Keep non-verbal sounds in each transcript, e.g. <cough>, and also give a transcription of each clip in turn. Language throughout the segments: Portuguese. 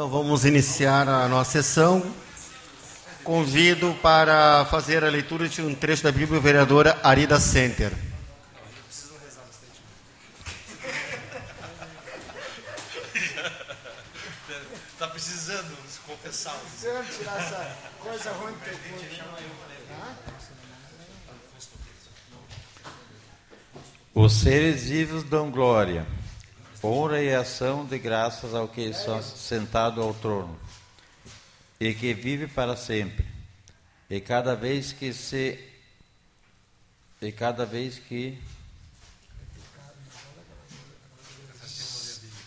Então vamos iniciar a nossa sessão. Convido para fazer a leitura de um trecho da Bíblia a vereadora Arida Center. Está precisando se confessar. Precisando tirar essa coisa ruim corpo. Os seres vivos dão glória, honra e ação de graças ao que está sentado ao trono e que vive para sempre. E cada vez que se e cada vez que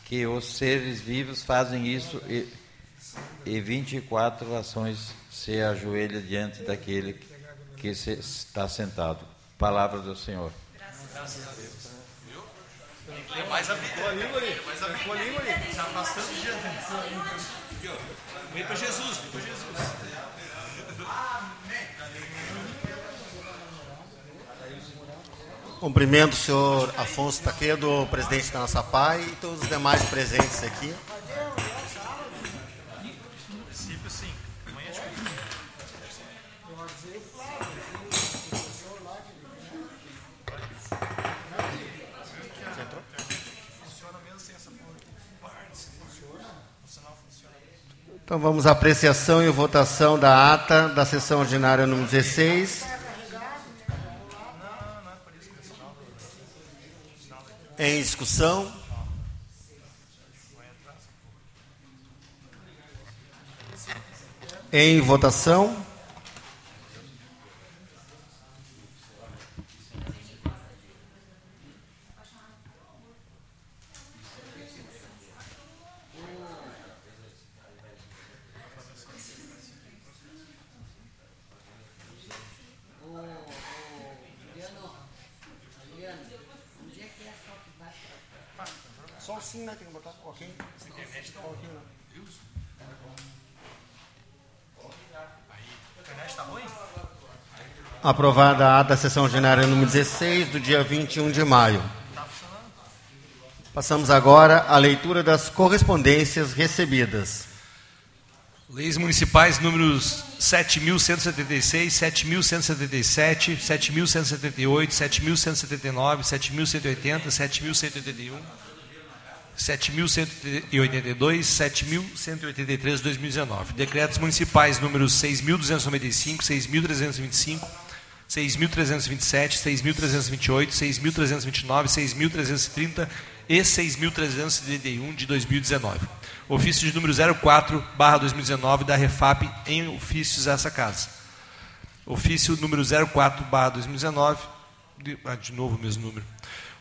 que os seres vivos fazem isso e, e 24 ações se ajoelha diante daquele que se, está sentado. Palavra do Senhor. Graças a Deus. Viu? Tem que ler mais a Bíblia. a língua ali. Mais ali. Se afastando de Aqui, ó. Vem para Jesus, vem para Jesus. Cumprimento o senhor Afonso Taquedo, presidente da nossa PAI, e todos os demais presentes aqui. Então vamos à apreciação e votação da ata da sessão ordinária número 16. Em discussão. Em votação. Só sim, né? Tem que botar. Ok. Internet tá ok, né? internet tá ruim? Aprovada a ata da sessão ordinária número 16, do dia 21 de maio. Passamos agora à leitura das correspondências recebidas. Leis municipais números 7.176, 7.177, 7.178, 7.179, 7.180, 7.181, 7.182, 7.183 de 2019. Decretos municipais números 6.295, 6.325, 6.327, 6.328, 6.329, 6.330 e 6.331 de 2019. Ofício de número 04, barra 2019, da Refap em ofícios a essa casa. Ofício número 04, barra 2019, de, ah, de novo o mesmo número.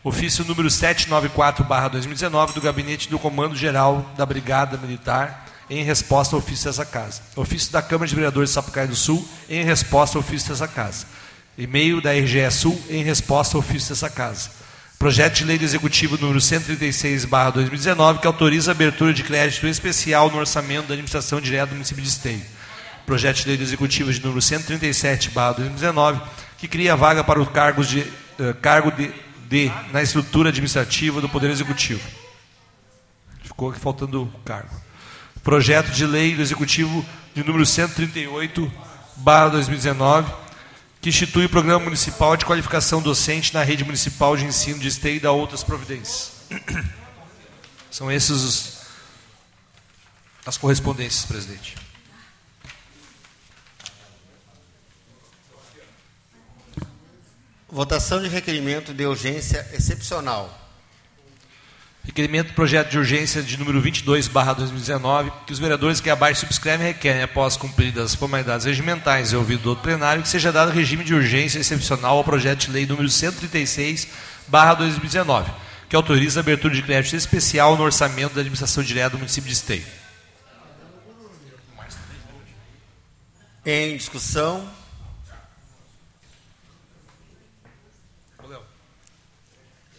Ofício número 794, barra 2019, do Gabinete do Comando Geral da Brigada Militar, em resposta ao ofício dessa casa. Ofício da Câmara de Vereadores de Sapucaí do Sul, em resposta ao ofício dessa casa. E-mail da RGE Sul, em resposta ao ofício dessa casa. Projeto de Lei do Executivo número 136, barra 2019, que autoriza a abertura de crédito especial no orçamento da administração direta do município de Esteio. Projeto de Lei do Executivo de número 137, barra 2019, que cria vaga para o cargo de, cargo de, de na estrutura administrativa do Poder Executivo. Ficou aqui faltando cargo. Projeto de Lei do Executivo de número 138, barra 2019, que institui o Programa Municipal de Qualificação Docente na Rede Municipal de Ensino de Esteio e da outras providências. São esses os, as correspondências, presidente. Votação de requerimento de urgência excepcional. Requerimento do projeto de urgência de número 22, barra 2019, que os vereadores que abaixo subscrevem requerem, após cumpridas as formalidades regimentais e ouvido do outro plenário, que seja dado regime de urgência excepcional ao projeto de lei número 136, barra 2019, que autoriza a abertura de crédito especial no orçamento da administração direta do município de Esteio. Em discussão.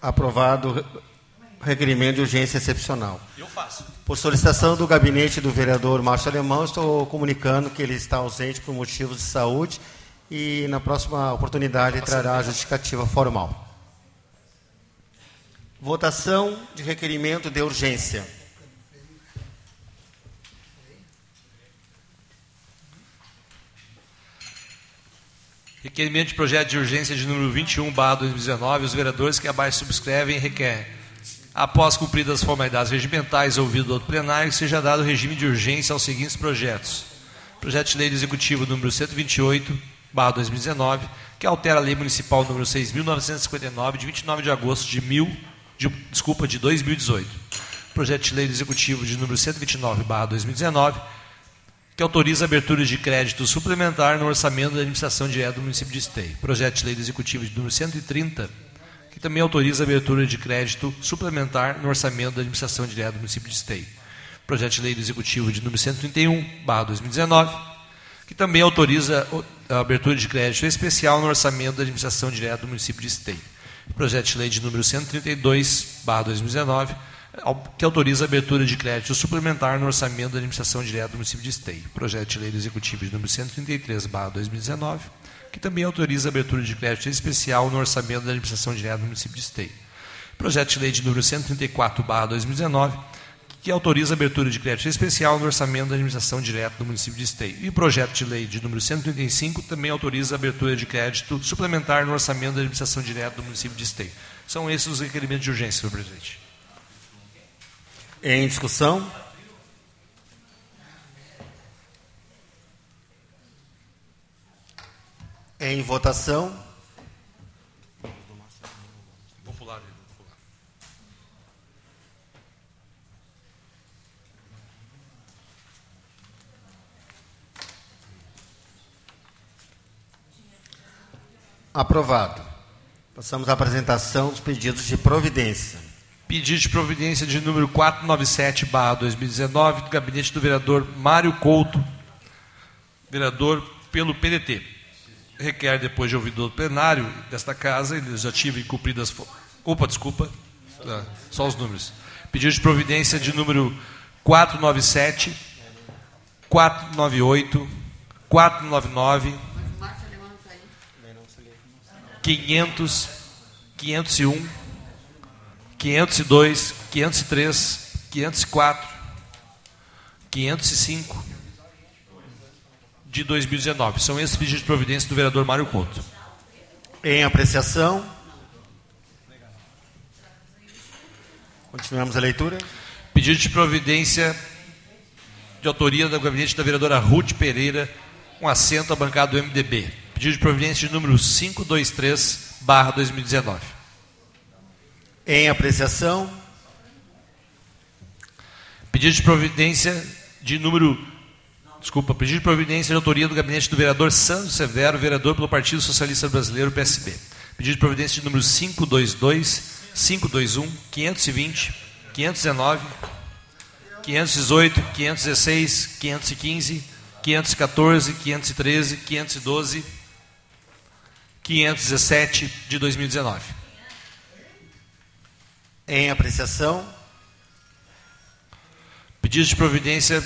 Aprovado requerimento de urgência excepcional. Eu faço. Por solicitação do gabinete do vereador Márcio Alemão, estou comunicando que ele está ausente por motivos de saúde e na próxima oportunidade trará a justificativa formal. Votação de requerimento de urgência. Requerimento de projeto de urgência de número 21, barra 2019. Os vereadores que abaixo subscrevem requerem, após cumpridas as formalidades regimentais ouvido do outro plenário, seja dado regime de urgência aos seguintes projetos. Projeto de lei do executivo número 128, barra 2019, que altera a lei municipal número 6.959, de 29 de agosto de, mil, de, desculpa, de 2018. Projeto de lei do executivo de número 129, barra 2019, que autoriza abertura de crédito suplementar no orçamento da administração direta do município de Esteio. Projeto de lei Executivo de número 130, que também autoriza abertura de crédito suplementar no orçamento da administração direta do município de Esteio. Projeto de lei Executivo de número 131, barra 2019, que também autoriza a abertura de crédito especial no orçamento da administração direta do município de Esteio. Projeto de lei de número 132, barra 2019, que autoriza a abertura de crédito suplementar no orçamento da administração direta do município de Esteio. Projeto de lei Executivo de número 133, barra 2019, que também autoriza a abertura de crédito especial no orçamento da administração direta do município de Esteio. Projeto de lei de número 134, barra 2019, que autoriza a abertura de crédito especial no orçamento da administração direta do município de Esteio. E projeto de lei de número 135 também autoriza a abertura de crédito suplementar no orçamento da administração direta do município de Esteio. São esses os requerimentos de urgência, senhor presidente. Em discussão? Em votação? Vou pular, vou pular. Aprovado. Passamos à apresentação dos pedidos de providência. Pedido de providência de número 497, barra 2019, do gabinete do vereador Mário Couto, vereador pelo PDT. Requer, depois de ouvido do plenário desta casa, eles já tive cumpridas. Opa, desculpa, Ah, só os números. Pedido de providência de número 497, 498, 499, 500, 501, 502, 503, 504, 505 de 2019. São esses pedidos de providência do vereador Mário Couto. Em apreciação? Continuamos a leitura. Pedido de providência de autoria do gabinete da vereadora Ruth Pereira, com assento à bancada do MDB. Pedido de providência de número 523, barra 2019. Em apreciação? Pedido de providência de número. Desculpa, pedido de providência de autoria do gabinete do vereador Sandro Severo, vereador pelo Partido Socialista Brasileiro, PSB. Pedido de providência de número 522, 521, 520, 519, 518, 516, 515, 514, 513, 512, 517 de 2019. Em apreciação? Pedido de providência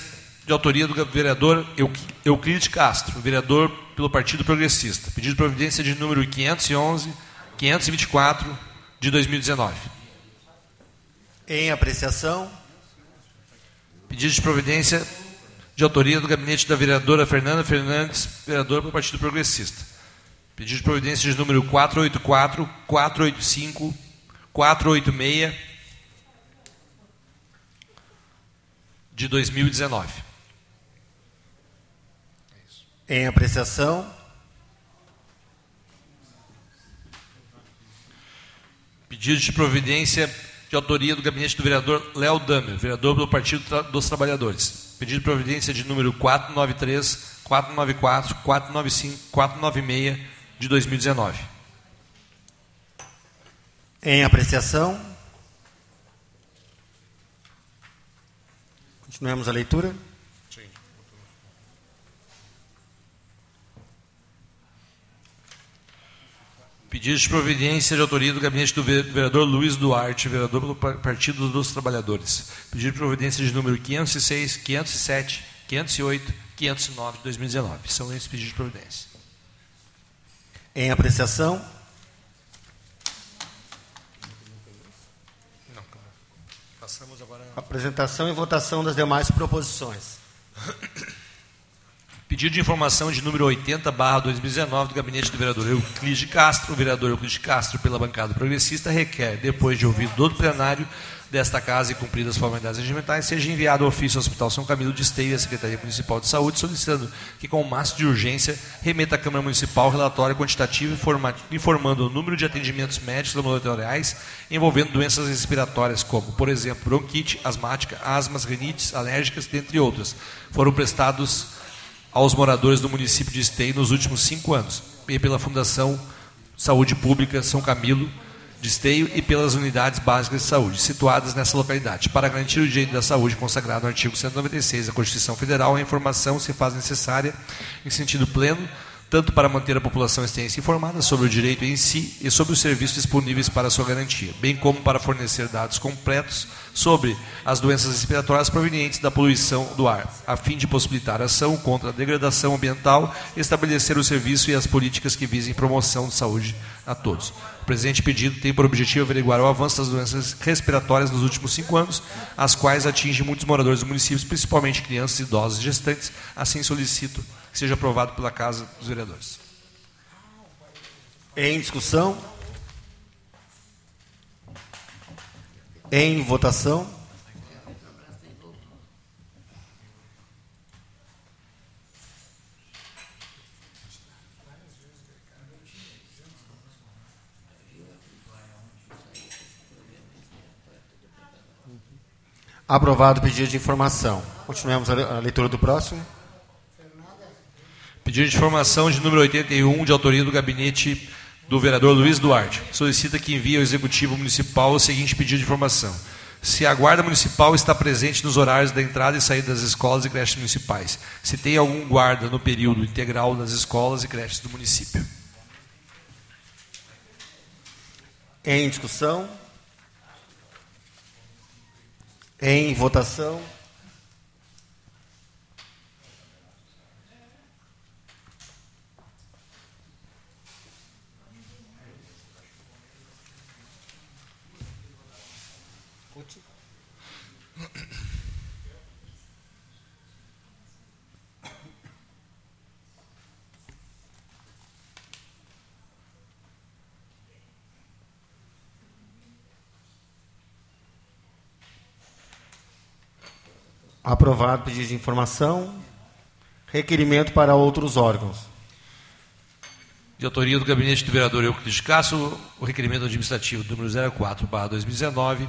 de autoria do vereador Euc- Euclides Castro, vereador pelo Partido Progressista. Pedido de providência de número 511, 524 de 2019. Em apreciação? Pedido de providência de autoria do gabinete da vereadora Fernanda Fernandes, vereador pelo Partido Progressista. Pedido de providência de número 484, 485, 486 de 2019. Em apreciação? Pedido de providência de autoria do gabinete do vereador Léo Damer, vereador do Partido dos Trabalhadores. Pedido de providência de número 493, 494, 495, 496 de 2019. Em apreciação. Continuemos a leitura. Pedido de providência de autoria do gabinete do vereador Luiz Duarte, vereador pelo Partido dos Trabalhadores. Pedido de providência de número 506, 507, 508, 509 de 2019. São esses pedidos de providência. Em apreciação. Passamos agora. Apresentação e votação das demais proposições. <coughs> Pedido de informação de número 80, barra 2019, do gabinete do vereador Euclides de Castro. O vereador Euclides de Castro, pela bancada progressista, requer, depois de ouvir todo o plenário desta casa e cumpridas as formalidades regimentais, seja enviado ofício ao Hospital São Camilo de Esteio à Secretaria Municipal de Saúde, solicitando que, com o máximo de urgência, remeta à Câmara Municipal relatório quantitativo informando o número de atendimentos médicos laboratoriais envolvendo doenças respiratórias, como, por exemplo, bronquite, asmática, asmas, rinites, alérgicas, dentre outras, foram prestados aos moradores do município de Esteio nos últimos cinco anos, e pela Fundação Saúde Pública São Camilo de Esteio e pelas unidades básicas de saúde situadas nessa localidade. Para garantir o direito da saúde consagrado no artigo 196 da Constituição Federal, a informação se faz necessária em sentido pleno tanto para manter a população extensa informada sobre o direito em si e sobre os serviços disponíveis para sua garantia, bem como para fornecer dados completos sobre as doenças respiratórias provenientes da poluição do ar, a fim de possibilitar ação contra a degradação ambiental e estabelecer o serviço e as políticas que visem promoção de saúde a todos. O presente pedido tem por objetivo averiguar o avanço das doenças respiratórias nos últimos cinco anos, as quais atingem muitos moradores dos municípios, principalmente crianças, idosos e gestantes. Assim solicito que seja aprovado pela Casa dos Vereadores. Em discussão? Em votação? Aprovado o pedido de informação. Continuemos a leitura do próximo. Pedido de informação de número 81, de autoria do gabinete do vereador Luiz Duarte. Solicita que envie ao Executivo Municipal o seguinte pedido de informação. Se a Guarda Municipal está presente nos horários da entrada e saída das escolas e creches municipais. Se tem algum guarda no período integral das escolas e creches do município. Em discussão? Em votação? Aprovado pedido de informação. Requerimento para outros órgãos. De autoria do gabinete do vereador Euclides Castro, o requerimento administrativo número 04, 2019,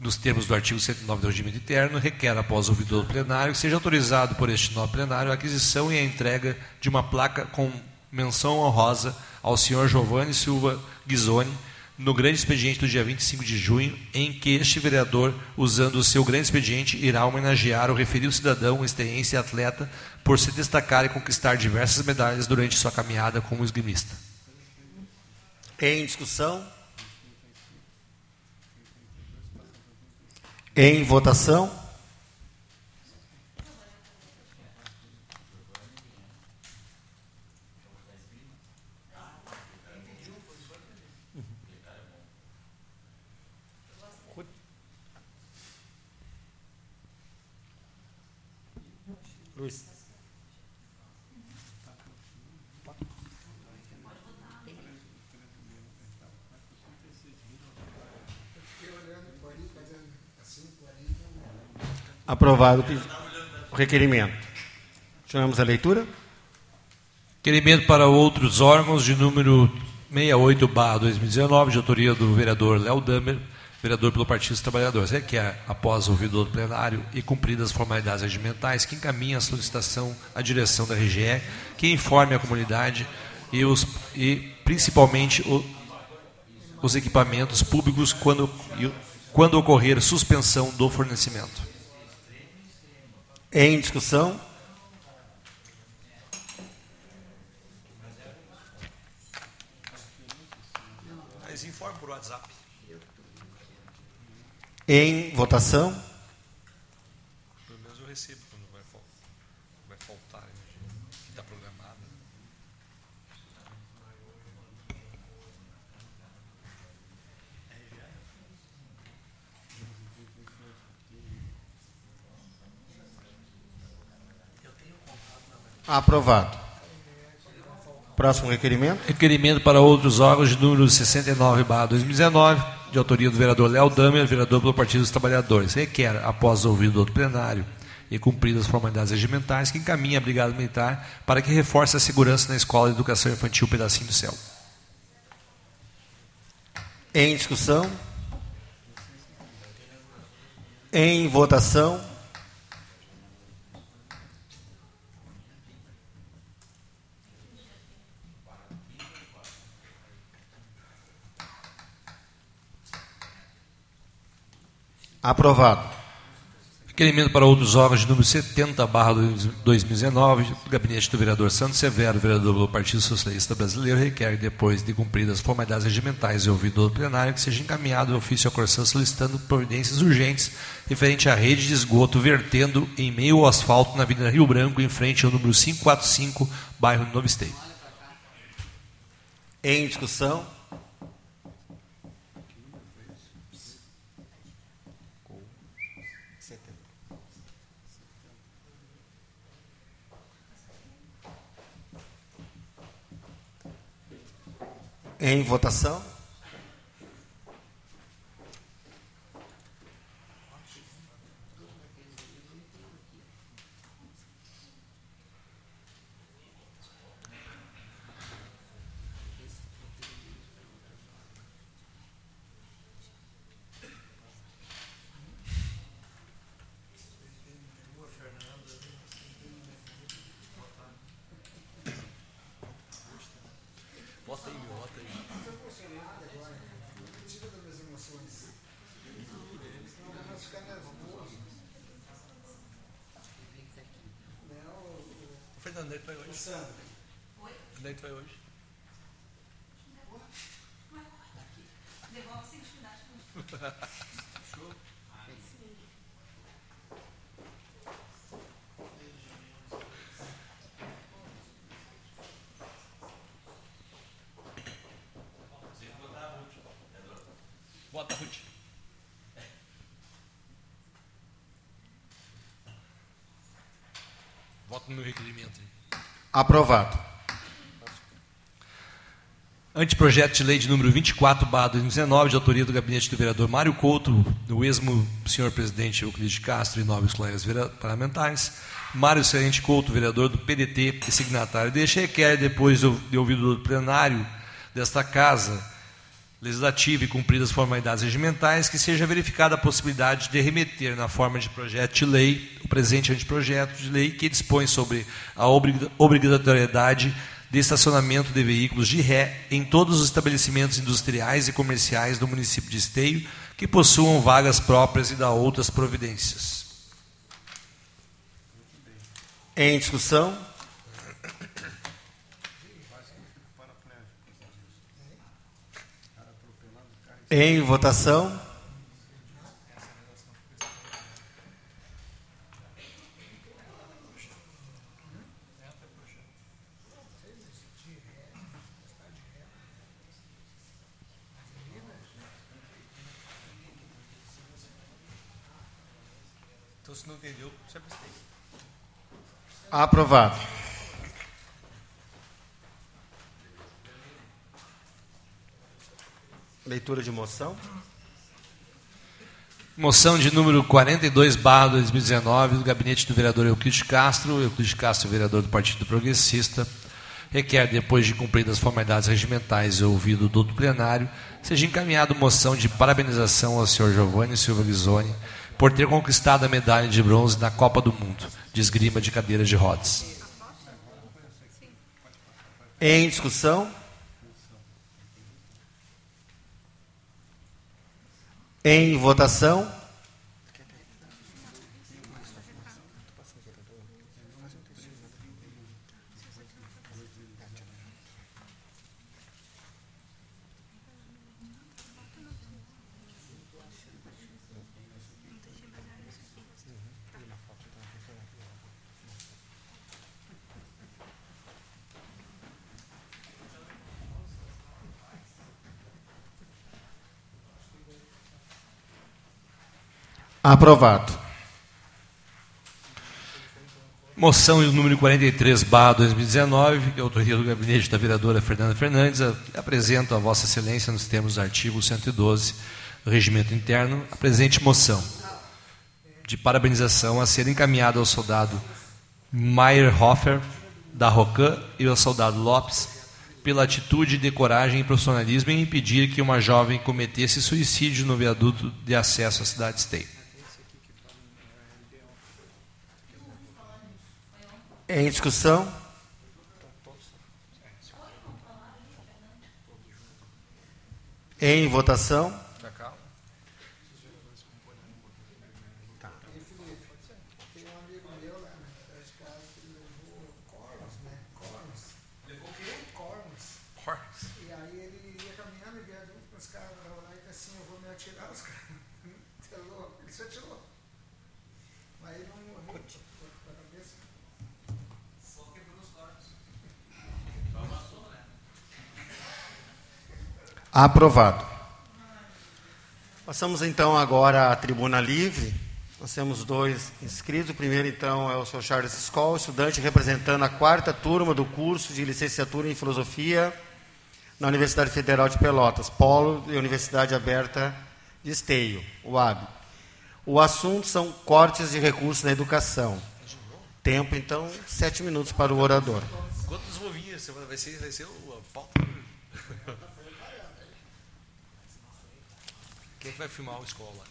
nos termos do artigo 109 do regimento interno, requer, após o do plenário, que seja autorizado por este novo plenário a aquisição e a entrega de uma placa com menção honrosa ao senhor Giovanni Silva Ghisoni, no grande expediente do dia 25 de junho, em que este vereador, usando o seu grande expediente, irá homenagear o referido cidadão, esteense e atleta por se destacar e conquistar diversas medalhas durante sua caminhada como esgrimista. Em discussão? Em votação? Aprovado o requerimento. Continuamos a leitura. Requerimento para outros órgãos de número 68 2019, de autoria do vereador Léo Damer, vereador pelo Partido dos Trabalhadores, requer, após ouvido do plenário e cumpridas as formalidades regimentais, que encaminhe a solicitação à direção da RGE, que informe a comunidade e, os, e principalmente o, os equipamentos públicos quando, quando ocorrer suspensão do fornecimento. Em discussão? Mas informe por WhatsApp. Em votação? Pelo menos eu recebo quando vai, vai faltar energia que está programada. Aprovado. Próximo requerimento. Requerimento para outros órgãos de número 69, 2019, de autoria do vereador Léo Damer, vereador pelo Partido dos Trabalhadores. Requer, após ouvido do plenário e cumpridas as formalidades regimentais, que encaminhe a Brigada Militar para que reforce a segurança na Escola de Educação Infantil Pedacinho do Céu. Em discussão? Em votação? Aprovado. Requerimento para outros órgãos de número 70, barra 2019, do gabinete do vereador Santos Severo, vereador do Partido Socialista Brasileiro, requer, depois de cumpridas as formalidades regimentais e ouvido do plenário, que seja encaminhado o ofício à Corsã solicitando providências urgentes referente à rede de esgoto vertendo em meio ao asfalto na Avenida Rio Branco, em frente ao número 545, bairro Novo Esteio. Em discussão? Em votação? Hoje? Oi? Onde é que vai hoje? Devolve sem dificuldade. Show. Bota, Ruth. Voto no meu. Aprovado. Anteprojeto de lei de número 24, barra 2019, de autoria do gabinete do vereador Mário Couto, do mesmo senhor presidente Euclides de Castro e nobres colegas parlamentares. Mário Serente Couto, vereador do PDT e signatário deste requer, depois de ouvido do plenário desta Casa Legislativa e cumpridas as formalidades regimentais, que seja verificada a possibilidade de remeter na forma de projeto de lei o presente anteprojeto de lei que dispõe sobre a obrigatoriedade de estacionamento de veículos de ré em todos os estabelecimentos industriais e comerciais do município de Esteio que possuam vagas próprias e da outras providências. Em discussão? Em votação? Então, se não entendeu, você tem. Aprovado. Leitura de moção. Moção de número 42, barra 2019, do gabinete do vereador Euclides Castro, Euclides Castro, vereador do Partido Progressista, requer, depois de cumpridas as formalidades regimentais e ouvido o douto plenário, seja encaminhada moção de parabenização ao senhor Giovanni Silva Ghisoni por ter conquistado a medalha de bronze na Copa do Mundo de esgrima de cadeira de rodas. Em discussão? Em votação? Aprovado. Moção número 43, barra 2019, que autoria do gabinete da vereadora Fernanda Fernandes, apresento a Vossa Excelência, nos termos do artigo 112 do Regimento Interno, a presente moção de parabenização a ser encaminhada ao soldado Meyerhofer, da Rocan, e ao soldado Lopes, pela atitude de coragem e profissionalismo em impedir que uma jovem cometesse suicídio no viaduto de acesso à cidade Esteio. Em discussão? Em votação? E aí ele ia caminhando e via junto com os caras lá e assim, eu vou me atirar, os caras. Você é louco, ele se atirou. Mas ele não morreu. Foi com a cabeça. Aprovado. Passamos então agora à tribuna livre. Nós temos dois inscritos. O primeiro, então, é o Sr. Charles Skoll, estudante representando a quarta turma do curso de licenciatura em filosofia na Universidade Federal de Pelotas, Polo e Universidade Aberta de Esteio, UAB. O assunto são cortes de recursos na educação. Tempo, então, sete minutos para o orador. Quantos vovinhos? Vai ser, vai ser o pauta? Quem é que vai filmar o escola?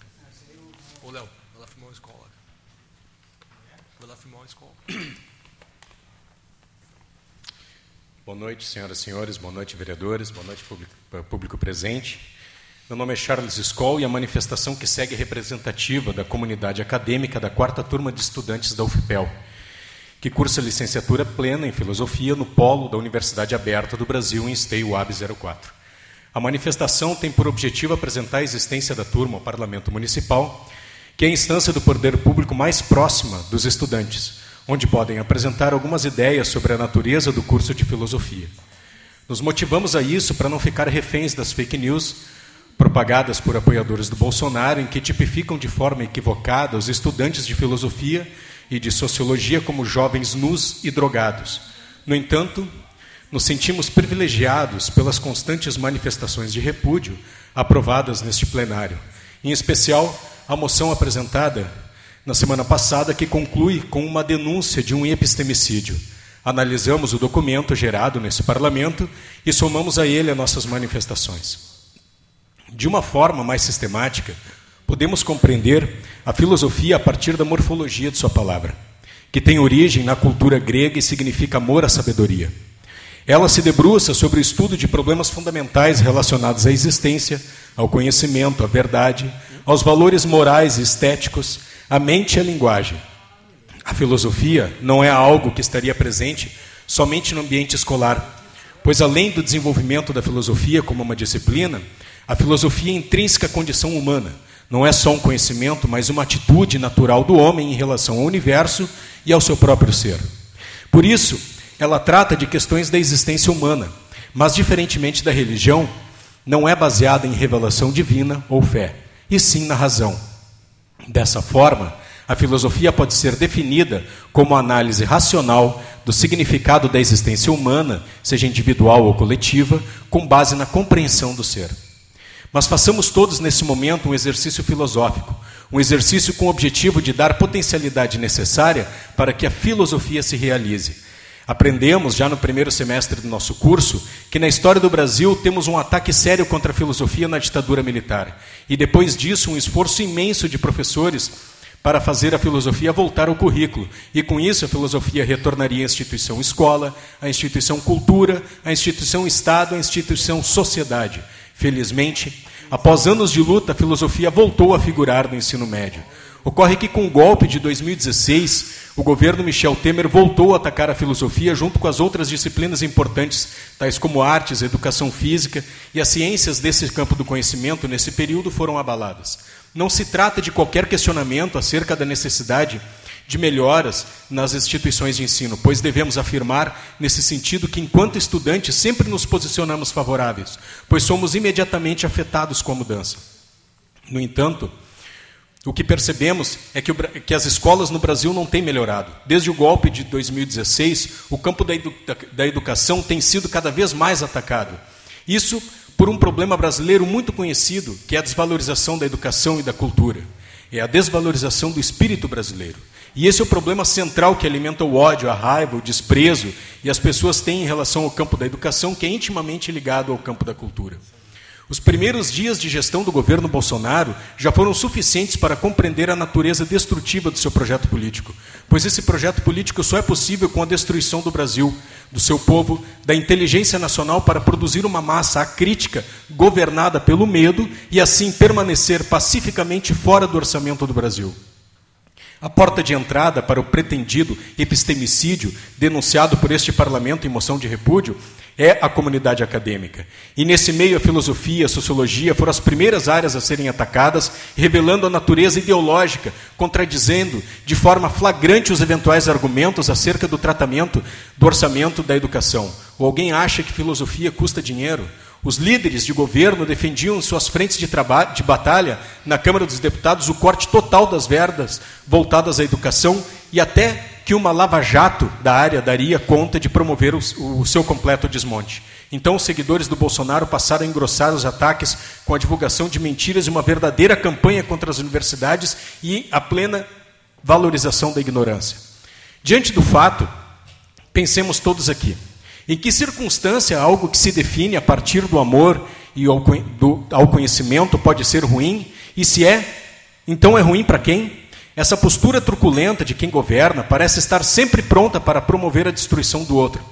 Ô, Léo, vai lá filmar o escola. Vai lá filmar o escola. <clears throat> Boa noite, senhoras e senhores, boa noite, vereadores, boa noite, público, público presente. Meu nome é Charles Skoll e a manifestação que segue é representativa da comunidade acadêmica da quarta turma de estudantes da UFPEL, que cursa licenciatura plena em filosofia no Polo da Universidade Aberta do Brasil, em Esteio AB 04. A manifestação tem por objetivo apresentar a existência da turma ao Parlamento Municipal, que é a instância do poder público mais próxima dos estudantes, onde podem apresentar algumas ideias sobre a natureza do curso de filosofia. Nos motivamos a isso para não ficar reféns das fake news propagadas por apoiadores do Bolsonaro, em que tipificam de forma equivocada os estudantes de filosofia e de sociologia como jovens nus e drogados. No entanto, nos sentimos privilegiados pelas constantes manifestações de repúdio aprovadas neste plenário, em especial a moção apresentada na semana passada, que conclui com uma denúncia de um epistemicídio. Analisamos o documento gerado nesse parlamento e somamos a ele as nossas manifestações. De uma forma mais sistemática, podemos compreender a filosofia a partir da morfologia de sua palavra, que tem origem na cultura grega e significa amor à sabedoria. Ela se debruça sobre o estudo de problemas fundamentais relacionados à existência, ao conhecimento, à verdade, aos valores morais e estéticos, à mente e à linguagem. A filosofia não é algo que estaria presente somente no ambiente escolar, pois além do desenvolvimento da filosofia como uma disciplina, a filosofia é intrínseca à condição humana. Não é só um conhecimento, mas uma atitude natural do homem em relação ao universo e ao seu próprio ser. Por isso, ela trata de questões da existência humana, mas, diferentemente da religião, não é baseada em revelação divina ou fé, e sim na razão. Dessa forma, a filosofia pode ser definida como análise racional do significado da existência humana, seja individual ou coletiva, com base na compreensão do ser. Mas façamos todos nesse momento um exercício filosófico, um exercício com o objetivo de dar potencialidade necessária para que a filosofia se realize Aprendemos, já no primeiro semestre do nosso curso, que na história do Brasil temos um ataque sério contra a filosofia na ditadura militar. E depois disso, um esforço imenso de professores para fazer a filosofia voltar ao currículo. E com isso, a filosofia retornaria à instituição escola, à instituição cultura, à instituição Estado, à instituição sociedade. Felizmente, após anos de luta, a filosofia voltou a figurar no ensino médio. Ocorre que, com o golpe de 2016, o governo Michel Temer voltou a atacar a filosofia junto com as outras disciplinas importantes, tais como artes, educação física e as ciências desse campo do conhecimento, nesse período, foram abaladas. Não se trata de qualquer questionamento acerca da necessidade de melhoras nas instituições de ensino, pois devemos afirmar, nesse sentido, que enquanto estudantes sempre nos posicionamos favoráveis, pois somos imediatamente afetados com a mudança. No entanto, o que percebemos é que, o, que, as escolas no Brasil não têm melhorado. Desde o golpe de 2016, o campo da, edu, da, educação tem sido cada vez mais atacado. Isso por um problema brasileiro muito conhecido, que é a desvalorização da educação e da cultura. É a desvalorização do espírito brasileiro. E esse é o problema central que alimenta o ódio, a raiva, o desprezo, e as pessoas têm em relação ao campo da educação, que é intimamente ligado ao campo da cultura. Os primeiros dias de gestão do governo Bolsonaro já foram suficientes para compreender a natureza destrutiva do seu projeto político, pois esse projeto político só é possível com a destruição do Brasil, do seu povo, da inteligência nacional para produzir uma massa acrítica governada pelo medo e assim permanecer pacificamente fora do orçamento do Brasil. A porta de entrada para o pretendido epistemicídio denunciado por este parlamento em moção de repúdio é a comunidade acadêmica. E nesse meio, a filosofia, a sociologia foram as primeiras áreas a serem atacadas, revelando a natureza ideológica, contradizendo de forma flagrante os eventuais argumentos acerca do tratamento do orçamento da educação. Ou alguém acha que filosofia custa dinheiro? Os líderes de governo defendiam em suas frentes de, de batalha na Câmara dos Deputados o corte total das verbas voltadas à educação e até que uma lava-jato da área daria conta de promover o, o seu completo desmonte. Então, os seguidores do Bolsonaro passaram a engrossar os ataques com a divulgação de mentiras e uma verdadeira campanha contra as universidades e a plena valorização da ignorância. Diante do fato, pensemos todos aqui: em que circunstância algo que se define a partir do amor e ao, do, ao conhecimento pode ser ruim? E se é, então é ruim para quem? Essa postura truculenta de quem governa parece estar sempre pronta para promover a destruição do outro.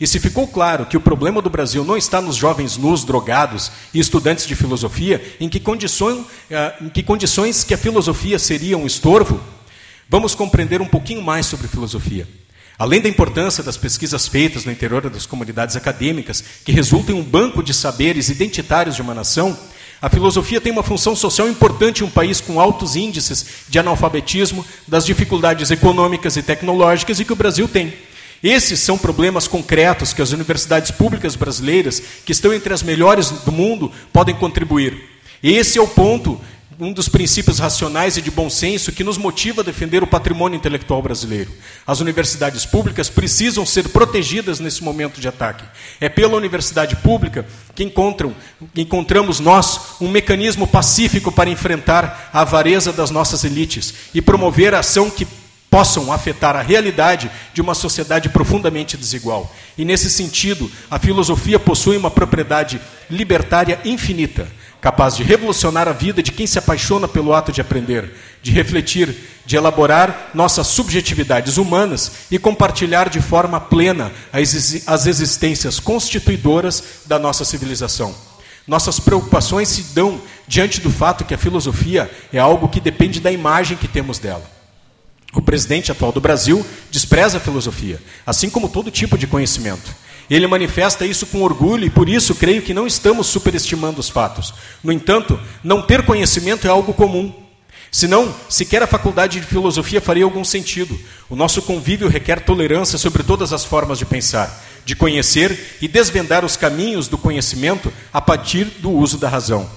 E se ficou claro que o problema do Brasil não está nos jovens nus, drogados e estudantes de filosofia, em que condições, eh, em que, condições que a filosofia seria um estorvo, vamos compreender um pouquinho mais sobre filosofia. Além da importância das pesquisas feitas no interior das comunidades acadêmicas, que resultam em um banco de saberes identitários de uma nação, a filosofia tem uma função social importante em um país com altos índices de analfabetismo, das dificuldades econômicas e tecnológicas e que o Brasil tem. Esses são problemas concretos que as universidades públicas brasileiras, que estão entre as melhores do mundo, podem contribuir. Esse é o ponto um dos princípios racionais e de bom senso que nos motiva a defender o patrimônio intelectual brasileiro. As universidades públicas precisam ser protegidas nesse momento de ataque. É pela universidade pública que encontram, encontramos nós um mecanismo pacífico para enfrentar a avareza das nossas elites e promover a ação que possam afetar a realidade de uma sociedade profundamente desigual. E nesse sentido, a filosofia possui uma propriedade libertária infinita capaz de revolucionar a vida de quem se apaixona pelo ato de aprender, de refletir, de elaborar nossas subjetividades humanas e compartilhar de forma plena as existências constituidoras da nossa civilização. Nossas preocupações se dão diante do fato que a filosofia é algo que depende da imagem que temos dela. O presidente atual do Brasil despreza a filosofia, assim como todo tipo de conhecimento. Ele manifesta isso com orgulho e por isso creio que não estamos superestimando os fatos. No entanto, não ter conhecimento é algo comum. Senão, sequer a faculdade de filosofia faria algum sentido. O nosso convívio requer tolerância sobre todas as formas de pensar, de conhecer e desvendar os caminhos do conhecimento a partir do uso da razão.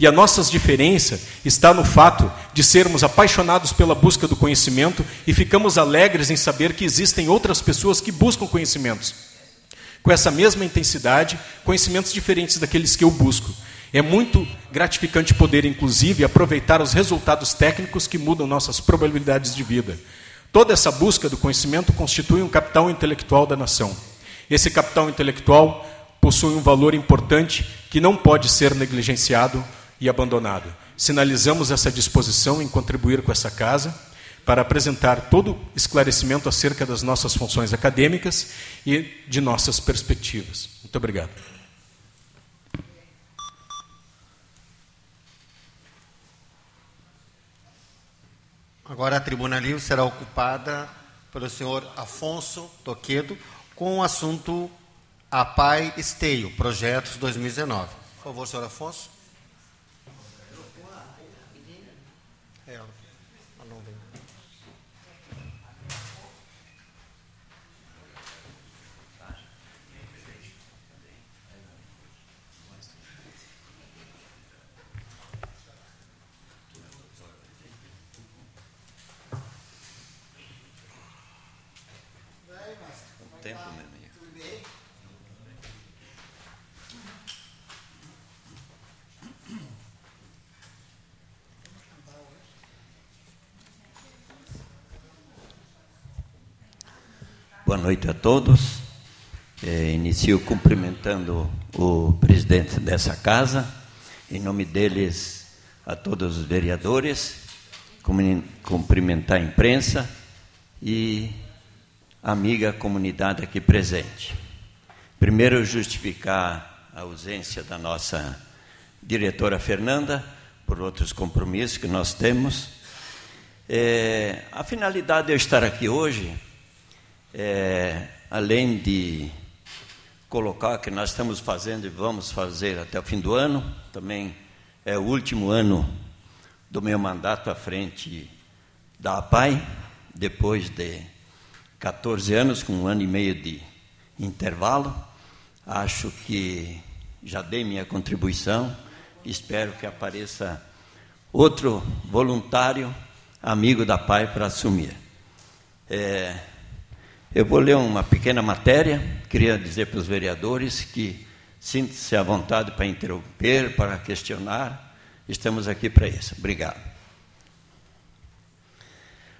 E a nossa diferença está no fato de sermos apaixonados pela busca do conhecimento e ficamos alegres em saber que existem outras pessoas que buscam conhecimentos com essa mesma intensidade, conhecimentos diferentes daqueles que eu busco. É muito gratificante poder, inclusive, aproveitar os resultados técnicos que mudam nossas probabilidades de vida. Toda essa busca do conhecimento constitui um capital intelectual da nação. Esse capital intelectual possui um valor importante que não pode ser negligenciado e abandonado. Sinalizamos essa disposição em contribuir com essa casa para apresentar todo esclarecimento acerca das nossas funções acadêmicas e de nossas perspectivas. Muito obrigado. Agora a tribuna livre será ocupada pelo senhor Afonso Toquedo com o assunto APAI Esteio, Projetos 2019. Por favor, senhor Afonso. Boa noite a todos. Eh, inicio cumprimentando o presidente dessa casa, em nome deles a todos os vereadores, cumpri- cumprimentar a imprensa e a amiga comunidade aqui presente. Primeiro, justificar a ausência da nossa diretora Fernanda, por outros compromissos que nós temos. É, a finalidade de eu estar aqui hoje, é, além de colocar que nós estamos fazendo e vamos fazer até o fim do ano, também é o último ano do meu mandato à frente da APAI, depois de 14 anos, com um ano e meio de intervalo. Acho que já dei minha contribuição. Espero que apareça outro voluntário, amigo da PAI, para assumir. É, eu vou ler uma pequena matéria. Queria dizer para os vereadores que sintam-se à vontade para interromper, para questionar. Estamos aqui para isso. Obrigado.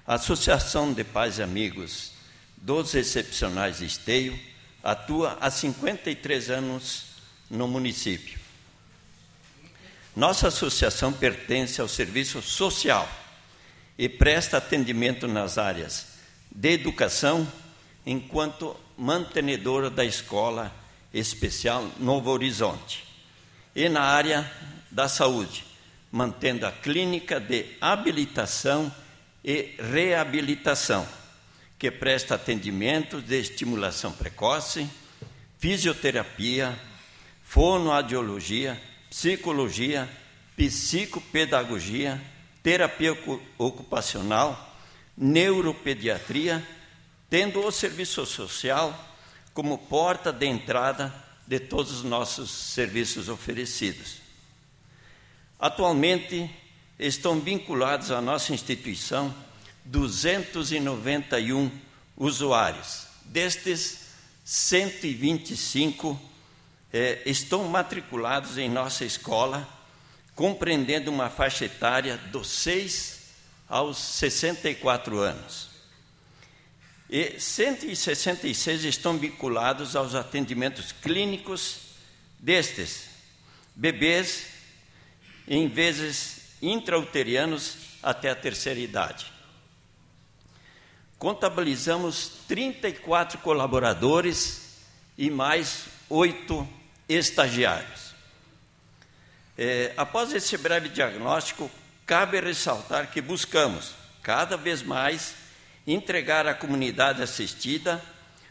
A Associação de Pais e Amigos dos Excepcionais de Esteio atua há 53 anos no município. Nossa associação pertence ao serviço social e presta atendimento nas áreas de educação, enquanto mantenedora da Escola Especial Novo Horizonte, e na área da saúde, mantendo a clínica de habilitação e reabilitação, que presta atendimento de estimulação precoce, fisioterapia, fonoaudiologia, psicologia, psicopedagogia, terapia ocu- ocupacional, neuropediatria, tendo o serviço social como porta de entrada de todos os nossos serviços oferecidos. Atualmente, estão vinculados à nossa instituição 291 usuários. Destes, 125 eh, estão matriculados em nossa escola, compreendendo uma faixa etária dos 6 aos 64 anos. E 166 estão vinculados aos atendimentos clínicos destes, bebês, em vezes intrauterianos até a terceira idade. Contabilizamos 34 colaboradores e mais oito estagiários. É, após esse breve diagnóstico, cabe ressaltar que buscamos, cada vez mais, entregar à comunidade assistida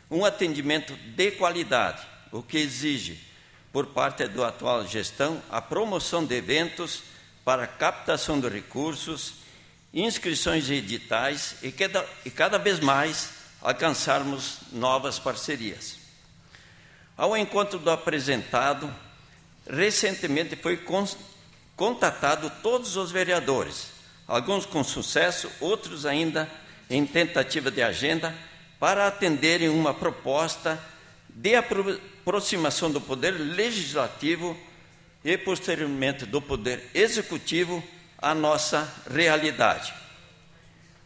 um atendimento de qualidade, o que exige, por parte da atual gestão, a promoção de eventos para captação de recursos, inscrições em editais e cada, e cada vez mais alcançarmos novas parcerias. Ao encontro do apresentado, recentemente foi cons- contatado todos os vereadores, alguns com sucesso, outros ainda em tentativa de agenda, para atenderem uma proposta de apro- aproximação do poder legislativo e, posteriormente, do poder executivo à nossa realidade.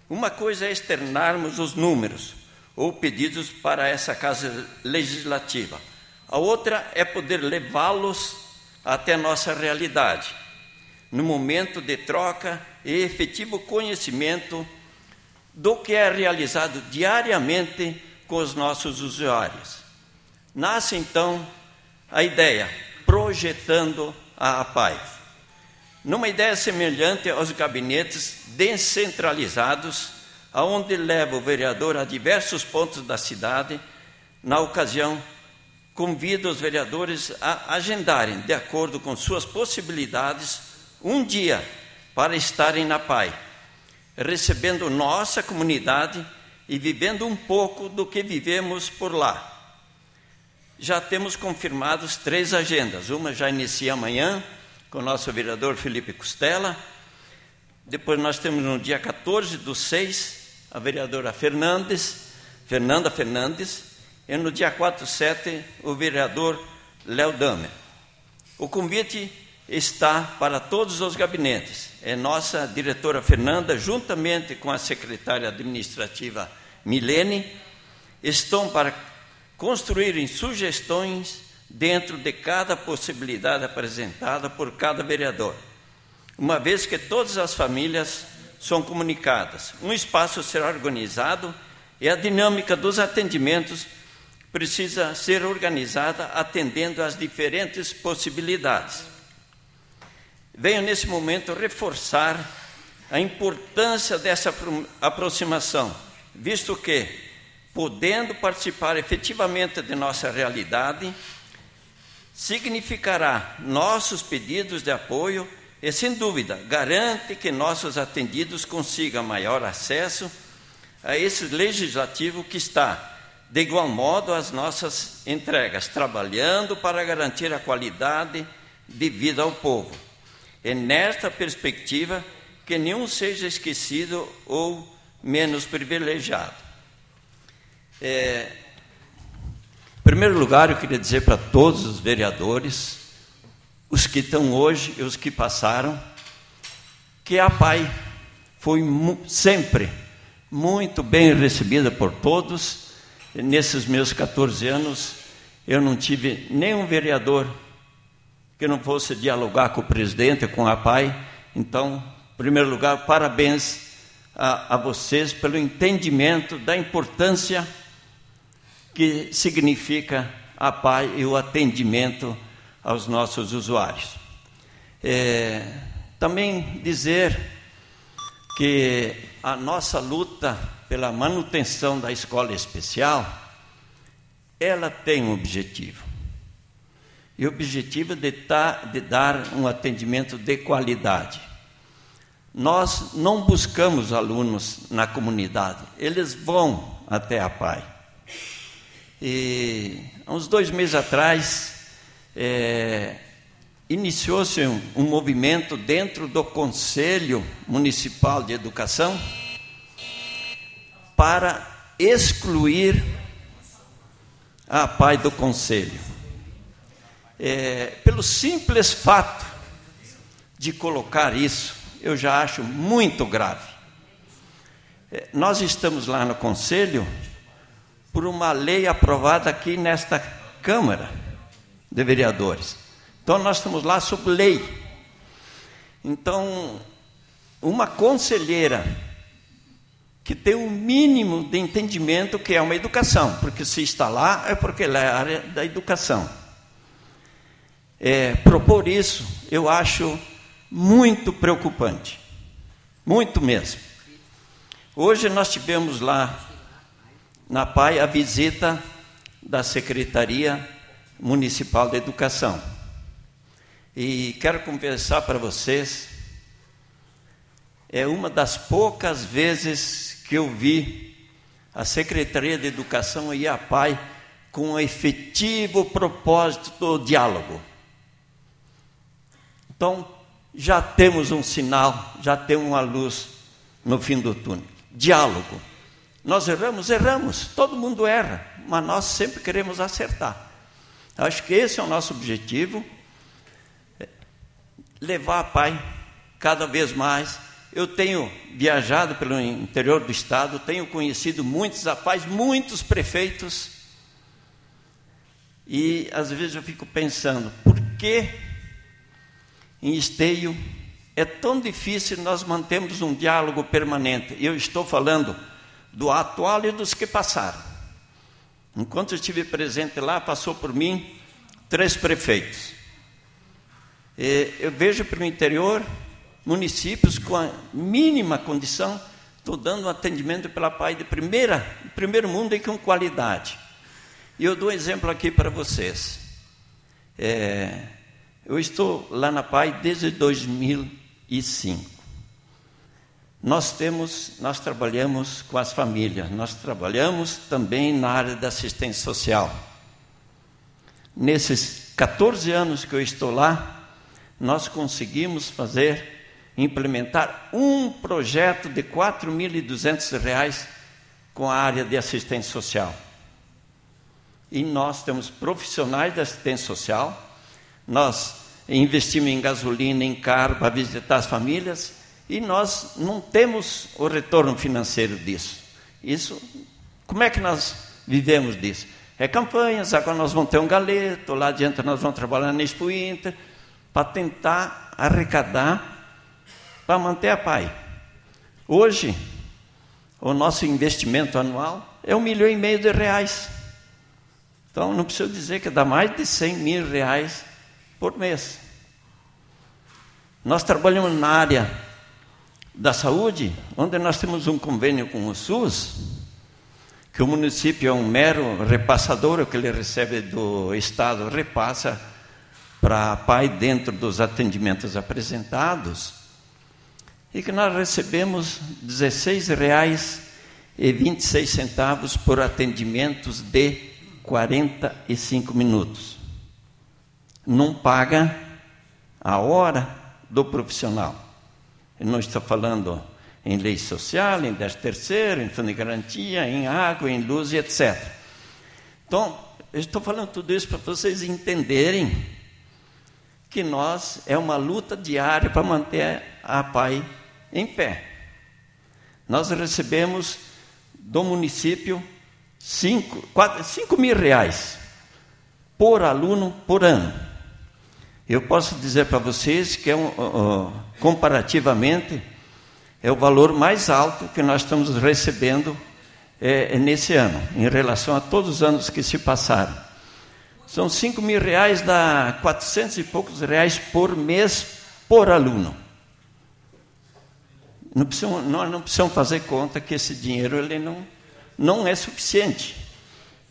Uma coisa é externarmos os números ou pedidos para essa casa legislativa. A outra é poder levá-los até nossa realidade, no momento de troca e efetivo conhecimento do que é realizado diariamente com os nossos usuários. Nasce então a ideia, projetando a APAI. Numa ideia semelhante aos gabinetes descentralizados, aonde leva o vereador a diversos pontos da cidade, na ocasião, convida os vereadores a agendarem, de acordo com suas possibilidades, um dia para estarem na PAI, recebendo nossa comunidade e vivendo um pouco do que vivemos por lá. Já temos confirmados três agendas. Uma já inicia amanhã, com o nosso vereador Felipe Costela. Depois nós temos no dia 14 do 6, a vereadora Fernandes, Fernanda Fernandes, e no dia 4 7, o vereador Léo Damer. O convite está para todos os gabinetes. É nossa diretora Fernanda, juntamente com a secretária administrativa Milene, estão para construírem sugestões dentro de cada possibilidade apresentada por cada vereador, uma vez que todas as famílias são comunicadas. Um espaço será organizado e a dinâmica dos atendimentos precisa ser organizada atendendo às diferentes possibilidades. Venho nesse momento reforçar a importância dessa aproximação, visto que, podendo participar efetivamente de nossa realidade, significará nossos pedidos de apoio e, sem dúvida, garante que nossos atendidos consigam maior acesso a esse legislativo que está de igual modo, as nossas entregas, trabalhando para garantir a qualidade de vida ao povo. É nesta perspectiva que nenhum seja esquecido ou menos privilegiado. É, em primeiro lugar, eu queria dizer para todos os vereadores, os que estão hoje e os que passaram, que a PAI foi sempre muito bem recebida por todos nesses meus 14 anos, eu não tive nenhum vereador que não fosse dialogar com o presidente, com a PAI. Então, em primeiro lugar, parabéns a, a vocês pelo entendimento da importância que significa a PAI e o atendimento aos nossos usuários. É, também dizer que a nossa luta pela manutenção da escola especial, ela tem um objetivo. E o objetivo de, tá, de dar um atendimento de qualidade. Nós não buscamos alunos na comunidade, eles vão até a PAI. E há uns dois meses atrás, é, iniciou-se um, um movimento dentro do Conselho Municipal de Educação para excluir a pai do conselho. É, pelo simples fato de colocar isso, eu já acho muito grave. É, nós estamos lá no conselho por uma lei aprovada aqui nesta Câmara de Vereadores. Então nós estamos lá sob lei. Então, uma conselheira que tem o um mínimo de entendimento que é uma educação, porque se está lá é porque ela é área da educação. É, propor isso eu acho muito preocupante, muito mesmo. Hoje nós tivemos lá na PAI a visita da Secretaria Municipal de Educação. E quero conversar para vocês, é uma das poucas vezes que eu vi a Secretaria de Educação e a PAI com um efetivo propósito do diálogo. Então, já temos um sinal, já temos uma luz no fim do túnel. Diálogo. Nós erramos, erramos, todo mundo erra, mas nós sempre queremos acertar. Acho que esse é o nosso objetivo, é levar a PAI cada vez mais Eu tenho viajado pelo interior do estado, tenho conhecido muitos rapazes, muitos prefeitos, e às vezes eu fico pensando, por que em esteio é tão difícil nós mantermos um diálogo permanente? Eu estou falando do atual e dos que passaram. Enquanto eu estive presente lá, passou por mim três prefeitos. Eu vejo pelo interior municípios com a mínima condição, estou dando um atendimento pela PAI de primeira, primeiro mundo e com qualidade. E eu dou um exemplo aqui para vocês. É, eu estou lá na PAI desde 2005. Nós temos, nós trabalhamos com as famílias, nós trabalhamos também na área da assistência social. Nesses 14 anos que eu estou lá, nós conseguimos fazer, implementar um projeto de R$ 4.200 com a área de assistência social. E nós temos profissionais de assistência social, nós investimos em gasolina, em carro para visitar as famílias, e nós não temos o retorno financeiro disso. Isso, como é que nós vivemos disso? É campanhas, agora nós vamos ter um galeto, lá adiante nós vamos trabalhar na Expo Inter, para tentar arrecadar para manter a PAI. Hoje, o nosso investimento anual é um milhão e meio de reais. Então, não preciso dizer que dá mais de 100 mil reais por mês. Nós trabalhamos na área da saúde, onde nós temos um convênio com o SUS, que o município é um mero repassador, o que ele recebe do Estado repassa para pai dentro dos atendimentos apresentados, e que nós recebemos R$ 16,26 por atendimentos de 45 minutos. Não paga a hora do profissional. Eu não estou falando em lei social, em 10 terceiro, em fundo de garantia, em água, em luz etc. Então, eu estou falando tudo isso para vocês entenderem que nós é uma luta diária para manter a PAI em pé. Nós recebemos do município 5 mil reais por aluno por ano. Eu posso dizer para vocês que é um, uh, comparativamente é o valor mais alto que nós estamos recebendo é, nesse ano, em relação a todos os anos que se passaram. São 5 mil reais, dá 400 e poucos reais por mês por aluno. Não precisam, nós não precisamos fazer conta que esse dinheiro ele não, não é suficiente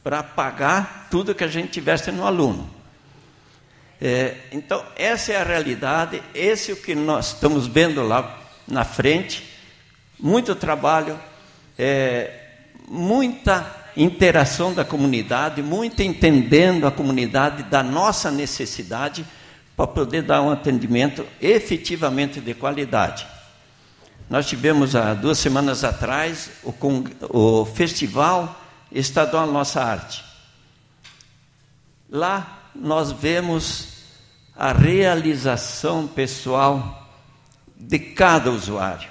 para pagar tudo que a gente tivesse no aluno. É, então, essa é a realidade, esse é o que nós estamos vendo lá na frente. Muito trabalho, é, muita interação da comunidade, muito entendendo a comunidade da nossa necessidade para poder dar um atendimento efetivamente de qualidade. Nós tivemos há duas semanas atrás o, o Festival Estadual Nossa Arte. Lá nós vemos a realização pessoal de cada usuário.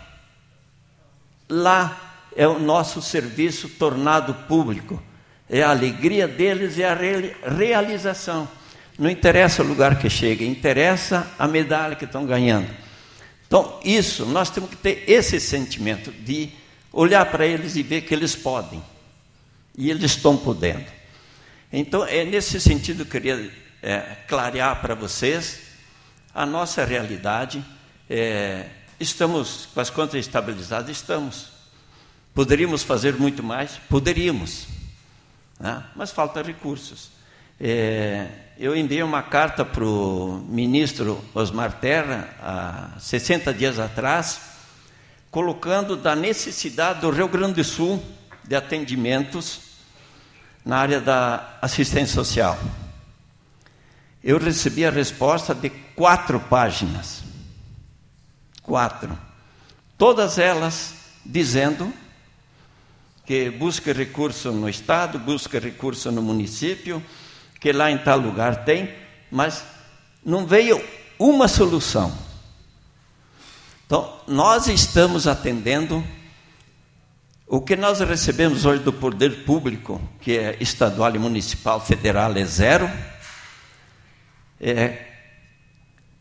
Lá é o nosso serviço tornado público. É a alegria deles e a realização. Não interessa o lugar que chega, interessa a medalha que estão ganhando. Então, isso, nós temos que ter esse sentimento de olhar para eles e ver que eles podem. E eles estão podendo. Então, é nesse sentido que eu queria é, clarear para vocês a nossa realidade. É, estamos com as contas estabilizadas? Estamos. Poderíamos fazer muito mais? Poderíamos, né? mas falta recursos. É, eu enviei uma carta para o ministro Osmar Terra, há 60 dias atrás, colocando da necessidade do Rio Grande do Sul de atendimentos na área da assistência social. Eu recebi a resposta de quatro páginas. Quatro. Todas elas dizendo que busca recurso no Estado, busca recurso no município, que lá em tal lugar tem, mas não veio uma solução. Então, nós estamos atendendo o que nós recebemos hoje do poder público, que é estadual e municipal, federal é zero, é,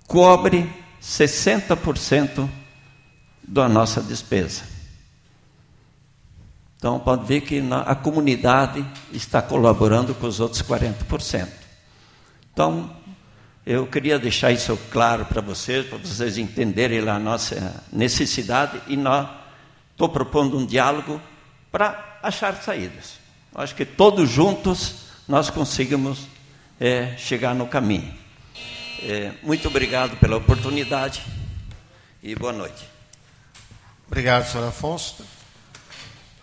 cobre 60% da nossa despesa. Então, pode ver que a comunidade está colaborando com os outros 40%. Então, eu queria deixar isso claro para vocês, para vocês entenderem a nossa necessidade e nós estou propondo um diálogo para achar saídas. Acho que todos juntos nós conseguimos é, chegar no caminho. É, muito obrigado pela oportunidade e boa noite. Obrigado, senhor Afonso.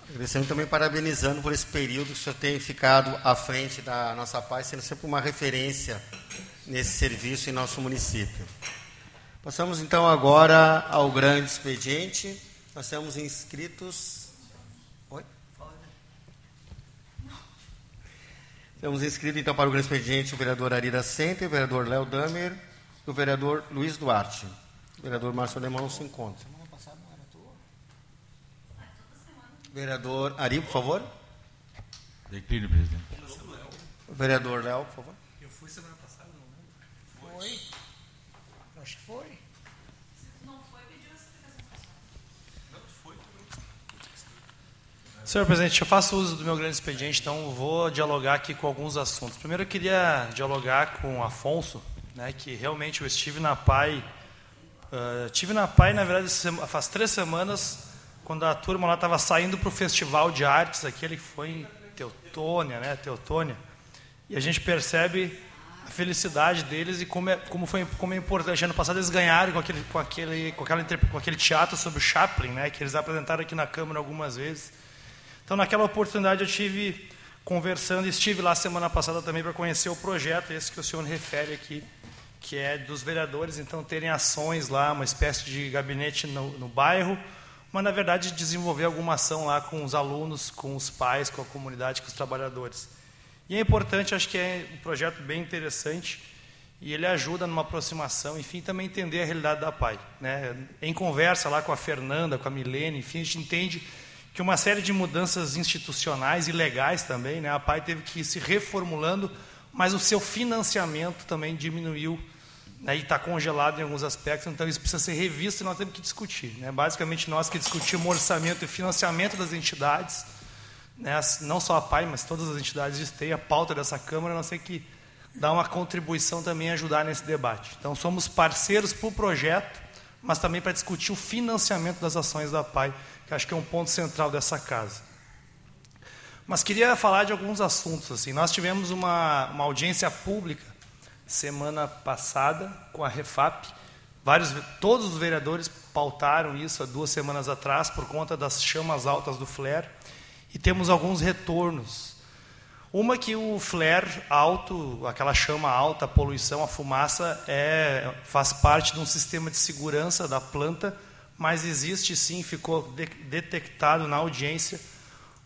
Agradecendo também parabenizando por esse período que o senhor tem ficado à frente da nossa paz, sendo sempre uma referência nesse serviço em nosso município. Passamos então agora ao grande expediente. Nós temos inscritos. Oi? Temos inscrito então para o grande expediente o vereador Arira Sente, o vereador Léo Damer e o vereador Luiz Duarte. O vereador Márcio Alemão não se encontra. Vereador Ari, por favor. Declínio, presidente. Vereador Léo, por favor. Senhor presidente, eu faço uso do meu grande expediente, então vou dialogar aqui com alguns assuntos. Primeiro, eu queria dialogar com o Afonso, né, que realmente eu estive na PAI. Uh, estive na PAI, na verdade, faz três semanas, quando a turma lá estava saindo para o Festival de Artes, aquele que foi em Teutônia, né, Teutônia, e a gente percebe a felicidade deles e como, é, como, foi, como é importante. Ano passado eles ganharam com aquele, com aquele, com aquela, com aquele teatro sobre o Chaplin, né, que eles apresentaram aqui na Câmara algumas vezes. Então, naquela oportunidade, eu tive conversando, estive lá semana passada também para conhecer o projeto, esse que o senhor refere aqui, que é dos vereadores, então, terem ações lá, uma espécie de gabinete no, no bairro, mas, na verdade, desenvolver alguma ação lá com os alunos, com os pais, com a comunidade, com os trabalhadores. E é importante, acho que é um projeto bem interessante, e ele ajuda numa aproximação, enfim, também entender a realidade da PAI. Né? Em conversa lá com a Fernanda, com a Milene, enfim, a gente entende que uma série de mudanças institucionais e legais também, né? A PAI teve que ir se reformulando, mas o seu financiamento também diminuiu né? e está congelado em alguns aspectos, então isso precisa ser revisto e nós temos que discutir. Né? Basicamente, nós que discutimos o orçamento e financiamento das entidades, né? não só a PAI, mas todas as entidades têm a pauta dessa Câmara, nós temos que dar uma contribuição também ajudar nesse debate. Então, somos parceiros para o projeto, mas também para discutir o financiamento das ações da PAI, que acho que é um ponto central dessa casa. Mas queria falar de alguns assuntos. Assim. Nós tivemos uma, uma audiência pública semana passada com a Refap. Vários, todos os vereadores pautaram isso há duas semanas atrás por conta das chamas altas do flare. E temos alguns retornos. Uma que o flare alto, aquela chama alta, a poluição, a fumaça, é, faz parte de um sistema de segurança da planta mas existe sim, ficou de, detectado na audiência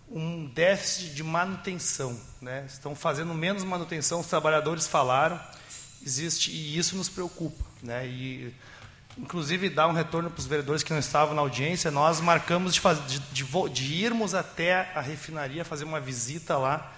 um déficit de manutenção. Né? Estão fazendo menos manutenção, os trabalhadores falaram, existe e isso nos preocupa. Né? E, inclusive, dá um retorno para os vereadores que não estavam na audiência, nós marcamos de, de, de, de irmos até a refinaria, fazer uma visita lá,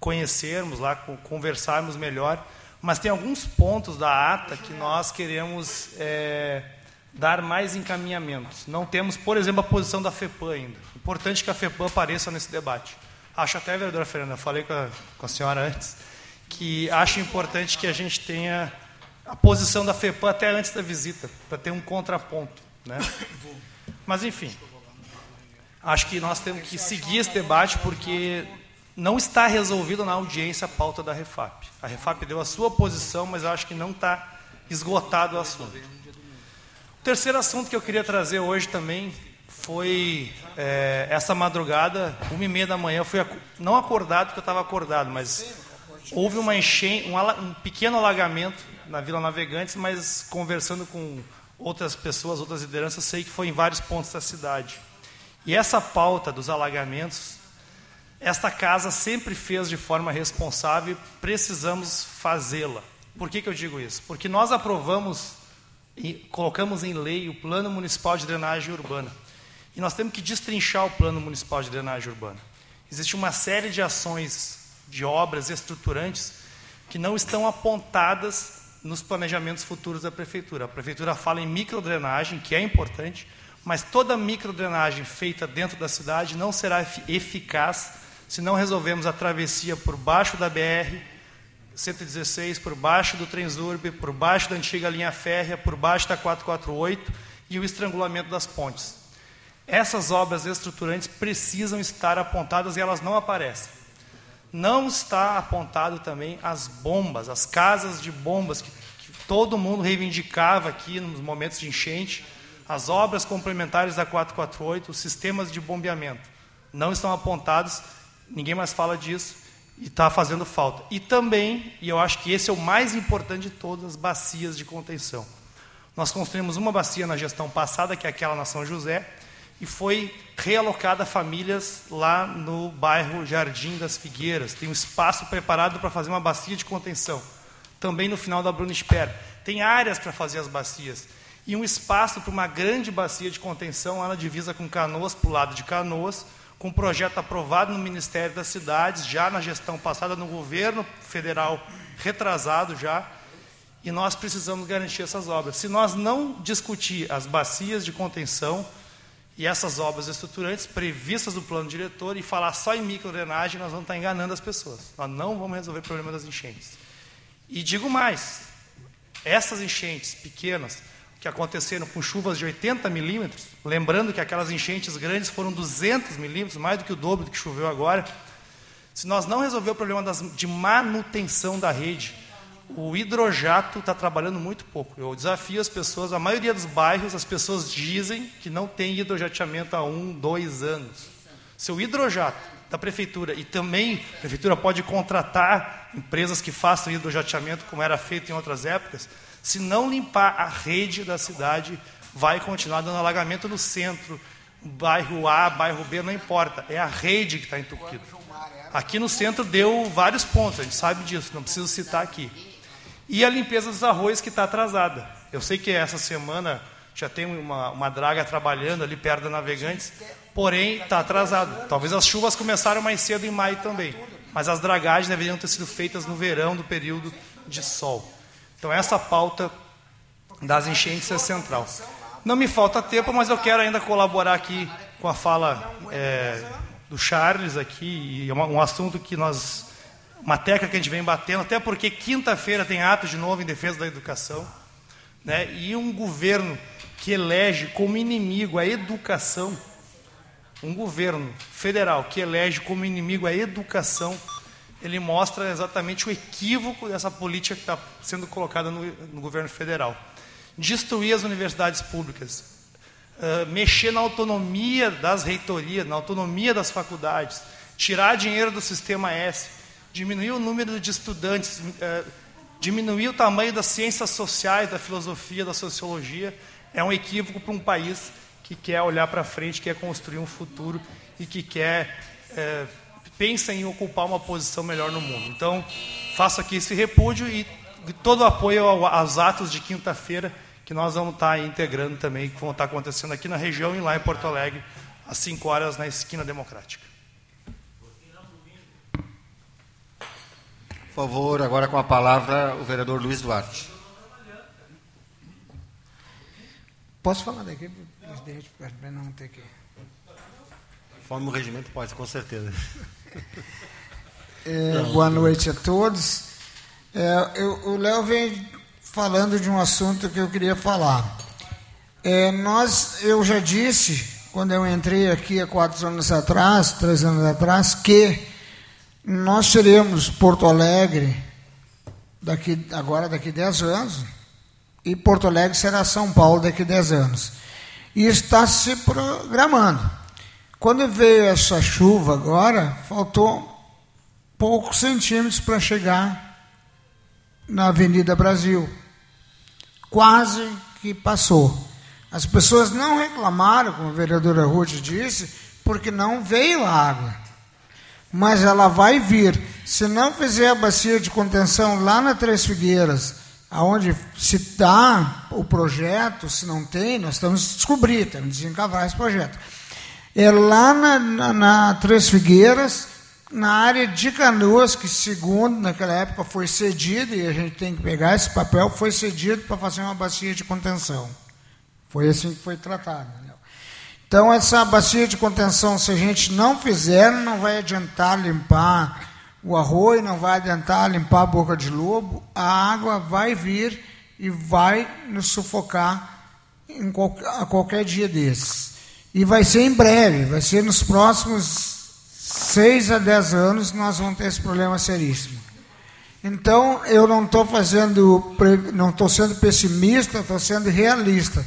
conhecermos lá, conversarmos melhor, mas tem alguns pontos da ata que nós queremos... É, dar mais encaminhamentos. Não temos, por exemplo, a posição da FEPAM ainda. Importante que a FEPAM apareça nesse debate. Acho até, vereadora Fernanda, falei com a, com a senhora antes, que acho importante que a gente tenha a posição da FEPAM até antes da visita, para ter um contraponto. Né? Mas, enfim, acho que nós temos que seguir esse debate, porque não está resolvido na audiência a pauta da Refap. A Refap deu a sua posição, mas acho que não está esgotado o assunto terceiro assunto que eu queria trazer hoje também foi é, essa madrugada, uma e meia da manhã, eu fui não acordado porque eu estava acordado, mas houve uma enchente, um, um, pequeno alagamento na Vila Navegantes, mas conversando com outras pessoas, outras lideranças, sei que foi em vários pontos da cidade. E essa pauta dos alagamentos, esta casa sempre fez de forma responsável, precisamos fazê-la. Por que, que eu digo isso? Porque nós aprovamos e colocamos em lei o Plano Municipal de Drenagem Urbana. E nós temos que destrinchar o Plano Municipal de Drenagem Urbana. Existe uma série de ações, de obras estruturantes que não estão apontadas nos planejamentos futuros da prefeitura. A prefeitura fala em microdrenagem, que é importante, mas toda microdrenagem feita dentro da cidade não será eficaz se não resolvermos a travessia por baixo da BR 116, por baixo do Transurb, por baixo da antiga linha férrea, por baixo da 448 e o estrangulamento das pontes. Essas obras estruturantes precisam estar apontadas e elas não aparecem. Não está apontado também as bombas, as casas de bombas que, que todo mundo reivindicava aqui nos momentos de enchente, as obras complementares da 448, os sistemas de bombeamento. Não estão apontados, ninguém mais fala disso e está fazendo falta. E também, e eu acho que esse é o mais importante de todas, as bacias de contenção. Nós construímos uma bacia na gestão passada, que é aquela na São José, e foi realocada famílias lá no bairro Jardim das Figueiras. Tem um espaço preparado para fazer uma bacia de contenção. Também no final da Bruno Esper. Tem áreas para fazer as bacias. E um espaço para uma grande bacia de contenção lá na divisa com Canoas, para o lado de Canoas, com um projeto aprovado no Ministério das Cidades, já na gestão passada, no governo federal retrasado já, e nós precisamos garantir essas obras. Se nós não discutir as bacias de contenção e essas obras estruturantes previstas no plano diretor e falar só em microdrenagem, nós vamos estar enganando as pessoas. Nós não vamos resolver o problema das enchentes. E digo mais, essas enchentes pequenas, que aconteceram com chuvas de 80 milímetros, lembrando que aquelas enchentes grandes foram 200 milímetros, mais do que o dobro do que choveu agora. Se nós não resolver o problema das, de manutenção da rede, o hidrojato está trabalhando muito pouco. Eu desafio as pessoas, a maioria dos bairros, as pessoas dizem que não tem hidrojateamento há um, dois anos. Seu hidrojato da prefeitura e também a prefeitura pode contratar empresas que façam hidrojateamento, como era feito em outras épocas, se não limpar a rede da cidade, vai continuar dando alagamento no centro, bairro A, bairro B, não importa. É a rede que está entupida. Aqui no centro deu vários pontos, a gente sabe disso, não preciso citar aqui. E a limpeza dos arroios que está atrasada. Eu sei que essa semana já tem uma, uma draga trabalhando ali perto da Navegantes, porém está atrasado. Talvez as chuvas começaram mais cedo em maio também, mas as dragagens deveriam ter sido feitas no verão, do período de sol. Então, essa pauta das enchentes é central. Não me falta tempo, mas eu quero ainda colaborar aqui com a fala é, do Charles aqui, e é um assunto que nós, uma tecla que a gente vem batendo, até porque quinta-feira tem ato de novo em defesa da educação, né, e um governo que elege como inimigo a educação, um governo federal que elege como inimigo a educação, ele mostra exatamente o equívoco dessa política que está sendo colocada no, no, governo federal. Destruir as universidades públicas, uh, mexer na autonomia das reitorias, na autonomia das faculdades, tirar dinheiro do sistema S, diminuir o número de estudantes, uh, diminuir o tamanho das ciências sociais, da filosofia, da sociologia, é um equívoco para um país que quer olhar para frente, quer construir um futuro e que quer uh, pensa em ocupar uma posição melhor no mundo. Então, faço aqui esse repúdio e todo o apoio aos atos de quinta-feira que nós vamos estar integrando também, que vão estar acontecendo aqui na região e lá em Porto Alegre, às 5 horas na Esquina Democrática. Por favor, agora com a palavra o vereador Luiz Duarte. Posso falar daqui, presidente, para não ter que. Conforme o regimento pode, com certeza. É, boa noite a todos. É, eu, o Léo vem falando de um assunto que eu queria falar. É, nós, eu já disse, quando eu entrei aqui há quatro anos atrás, três anos atrás, que nós teremos Porto Alegre daqui, agora daqui dez anos, e Porto Alegre será São Paulo daqui dez anos. E está se programando. Quando veio essa chuva agora, faltou poucos centímetros para chegar na Avenida Brasil. Quase que passou. As pessoas não reclamaram, como a vereadora Ruth disse, porque não veio água. Mas ela vai vir. Se não fizer a bacia de contenção lá na Três Figueiras, aonde se dá o projeto, se não tem, nós estamos descobrir, temos que desencavar esse projeto. É lá na, na, na Três Figueiras, na área de Canoas, que segundo naquela época foi cedido, e a gente tem que pegar esse papel, foi cedido para fazer uma bacia de contenção. Foi assim que foi tratado. Então, essa bacia de contenção, se a gente não fizer, não vai adiantar limpar o arroio, não vai adiantar limpar a boca de lobo, a água vai vir e vai nos sufocar em qualquer, a qualquer dia desses. E vai ser em breve, vai ser nos próximos seis a dez anos nós vamos ter esse problema seríssimo. Então eu não estou fazendo, não estou sendo pessimista, estou sendo realista.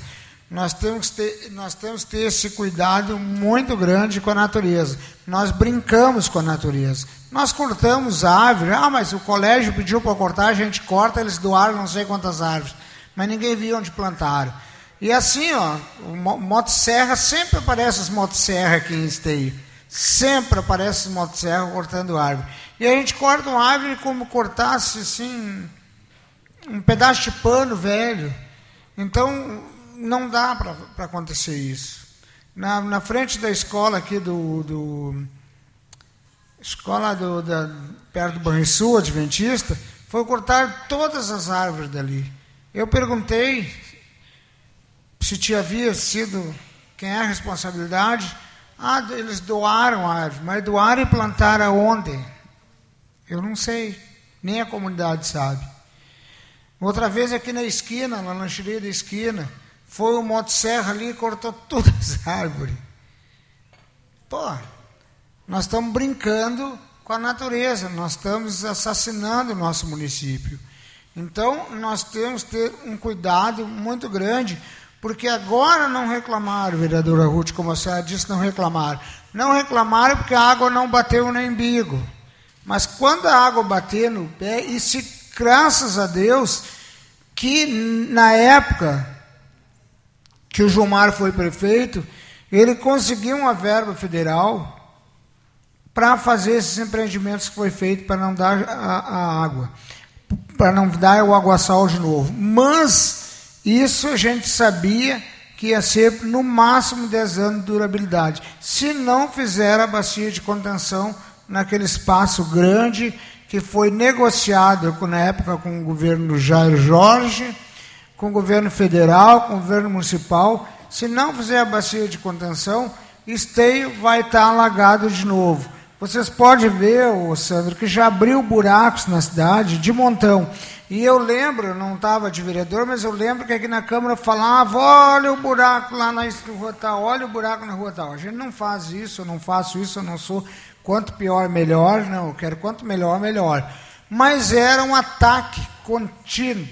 Nós temos, que ter, nós temos que ter esse cuidado muito grande com a natureza. Nós brincamos com a natureza. Nós cortamos árvores. Ah, mas o colégio pediu para cortar, a gente corta, eles doaram não sei quantas árvores. Mas ninguém viu onde plantaram. E assim, ó, motosserra, sempre aparece as motosserra aqui em Esteio. Sempre aparece as motosserra cortando árvore. E a gente corta uma árvore como cortasse, assim, um pedaço de pano velho. Então, não dá para acontecer isso. Na, na frente da escola aqui do. do escola do, da, perto do Banrisul, Adventista, foi cortar todas as árvores dali. Eu perguntei se tinha havia sido quem é a responsabilidade. Ah, eles doaram a árvore, mas doaram e plantaram aonde? Eu não sei, nem a comunidade sabe. Outra vez aqui na esquina, na lancheria da esquina, foi o motosserra ali e cortou todas as árvores. Pô, nós estamos brincando com a natureza, nós estamos assassinando o nosso município. Então, nós temos que ter um cuidado muito grande, porque agora não reclamaram, vereadora Ruth, como a senhora disse, não reclamaram. Não reclamaram porque a água não bateu no embigo. Mas quando a água bater no pé, e se, graças a Deus, que na época que o Gilmar foi prefeito, ele conseguiu uma verba federal para fazer esses empreendimentos que foi feito para não dar a, a água, para não dar o aguaçal de novo. Mas isso a gente sabia que ia ser no máximo 10 anos de durabilidade, se não fizer a bacia de contenção naquele espaço grande que foi negociado na época com o governo Jair Jorge com o governo federal, com o governo municipal. Se não fizer a bacia de contenção, Esteio vai estar alagado de novo. Vocês podem ver, Sandro, que já abriu buracos na cidade de montão. E eu lembro, não estava de vereador, mas eu lembro que aqui na Câmara falava, olha o buraco lá na rua tal, olha o buraco na rua tal. A gente não faz isso, eu não faço isso, eu não sou quanto pior, melhor, não, eu quero quanto melhor, melhor. Mas era um ataque contínuo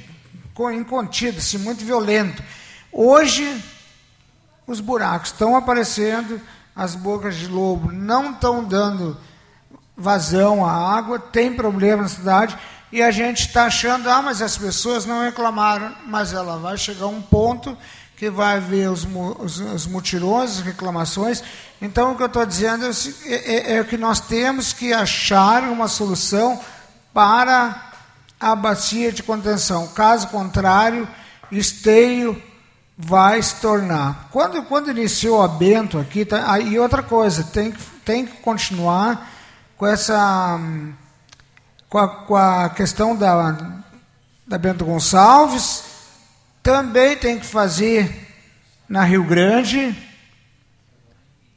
incontido, assim, muito violento. Hoje, os buracos estão aparecendo, as bocas de lobo não estão dando vazão à água, tem problema na cidade, e a gente está achando, ah, mas as pessoas não reclamaram, mas ela vai chegar a um ponto que vai haver os, os, os mutirões, as reclamações. Então, o que eu estou dizendo é, é, é que nós temos que achar uma solução para a bacia de contenção. Caso contrário, esteio vai se tornar. Quando, quando iniciou a Bento aqui, tá, outra coisa, tem, tem que continuar com essa com a, com a questão da, da Bento Gonçalves, também tem que fazer na Rio Grande.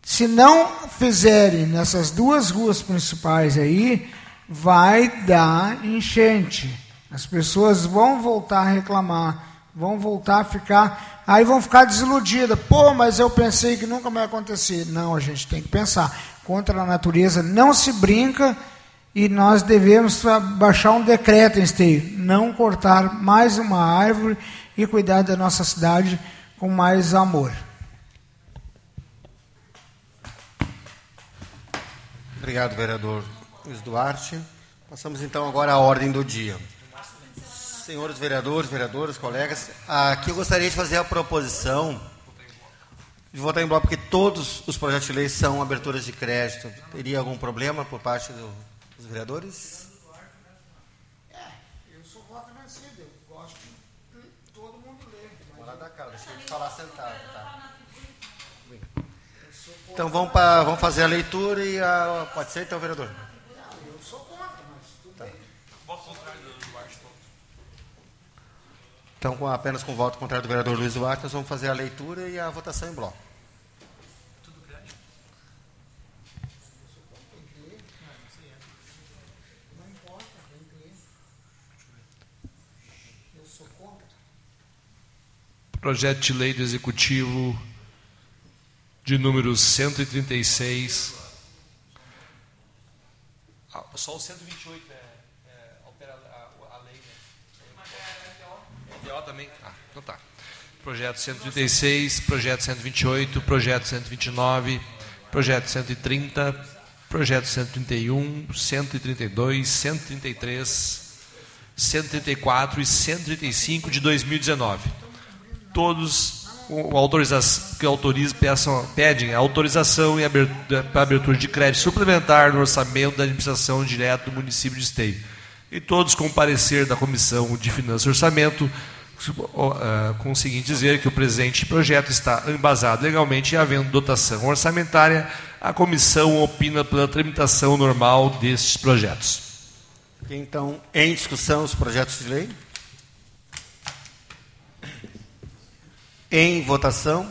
Se não fizerem nessas duas ruas principais aí, vai dar enchente. As pessoas vão voltar a reclamar, vão voltar a ficar, aí vão ficar desiludidas. Pô, mas eu pensei que nunca vai acontecer. Não, a gente tem que pensar. Contra a natureza não se brinca e nós devemos baixar um decreto em esteio, não cortar mais uma árvore e cuidar da nossa cidade com mais amor. Obrigado, vereador. Luiz Duarte. Passamos então agora à ordem do dia. Senhores vereadores, vereadoras, colegas, aqui eu gostaria de fazer a proposição de votar em bloco, porque todos os projetos de lei são aberturas de crédito. Teria algum problema por parte do, vereadores? É, eu sou voto vencido, eu gosto de deixa ele falar sentado, tá? Então vamos, pra, vamos fazer a leitura e a. Pode ser então, vereador? Eu sou contra, mas Tá. Então, com, apenas com o voto contrário do vereador Luiz Duarte, nós vamos fazer a leitura e a votação em bloco. não importa, tem que ler. Eu sou contra. Projeto de lei do Executivo de número 136. Ah, só o 128 é, é altera a, a lei, né? É EDO também? Ah, então tá. Projeto 136, projeto 128, projeto 129, projeto 130, projeto 131, 132, 133, 134 e 135 de 2019 todos o autorização, que autorizam, peçam, pedem autorização e abertura, para abertura de crédito suplementar no orçamento da administração direta do município de Esteio. E todos com parecer da Comissão de Finanças e Orçamento, ah, com o seguinte dizer que o presente projeto está embasado legalmente e havendo dotação orçamentária, a comissão opina pela tramitação normal destes projetos. Então, em discussão os projetos de lei? Em votação?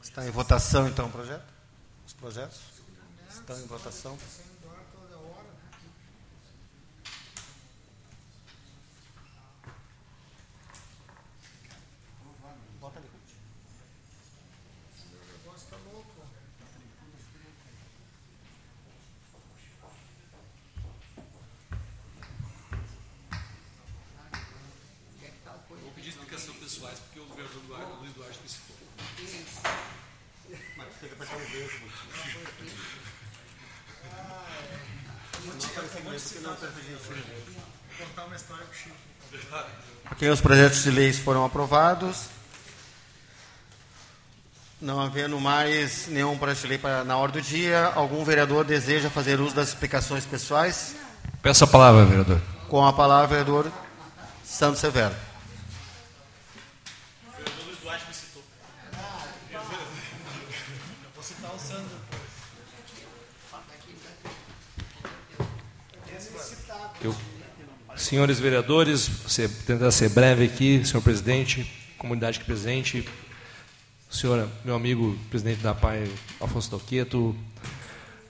Está em votação então o projeto? Os projetos? Estão em votação? Vou pedir explicação pessoais, porque o vereador Luiz Duarte me citou. Mas tem que apertar o verde. Contar uma história pro Chico. Ok, os projetos de leis foram aprovados. Não havendo mais nenhum projeto de lei para, na ordem do dia, algum vereador deseja fazer uso das explicações pessoais? Peço a palavra, vereador. Com a palavra, vereador Santos Severo. Senhores vereadores, você tentar ser breve aqui, senhor presidente, comunidade aqui presente, senhora, meu amigo presidente da PAI, Afonso Toqueto,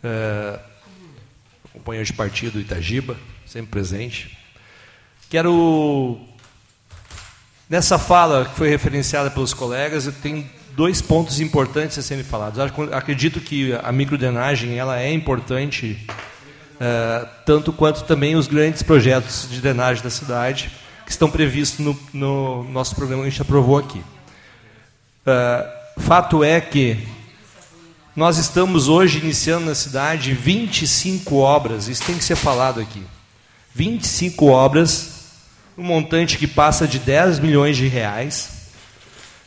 eh, companheiro de partido Itagiba, sempre presente. Quero, nessa fala que foi referenciada pelos colegas, tenho dois pontos importantes a serem falados. Acredito que a microdrenagem ela é importante Uh, tanto quanto também os grandes projetos de drenagem da cidade que estão previstos no, no nosso programa que a gente aprovou aqui. Uh, fato é que nós estamos hoje iniciando na cidade 25 obras, isso tem que ser falado aqui. 25 obras, um montante que passa de 10 milhões de reais,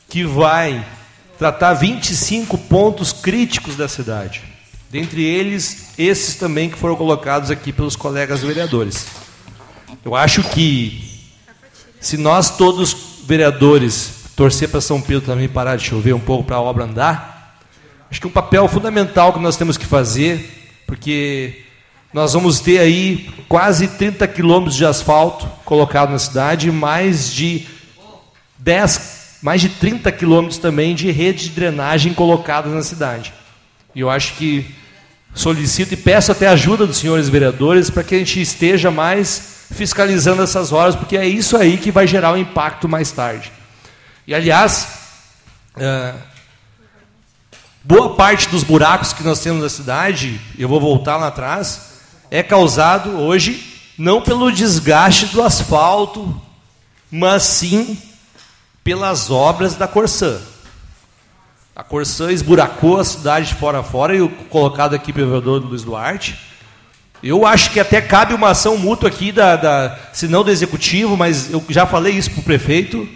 que vai tratar 25 pontos críticos da cidade. Dentre eles, esses também que foram colocados aqui pelos colegas vereadores. Eu acho que, se nós todos vereadores torcer para São Pedro também parar de chover um pouco para a obra andar, acho que um papel fundamental que nós temos que fazer, porque nós vamos ter aí quase 30 quilômetros de asfalto colocado na cidade, mais de 10, mais de 30 quilômetros também de rede de drenagem colocadas na cidade. E eu acho que solicito e peço até ajuda dos senhores vereadores para que a gente esteja mais fiscalizando essas horas, porque é isso aí que vai gerar o um impacto mais tarde. E, aliás, uh, boa parte dos buracos que nós temos na cidade, eu vou voltar lá atrás, é causado hoje não pelo desgaste do asfalto, mas sim pelas obras da Corsã. A Corsã esburacou a cidade de fora a fora, e colocado aqui pelo vereador Luiz Duarte. Eu acho que até cabe uma ação mútua aqui, da, da, se não do executivo, mas eu já falei isso para o prefeito,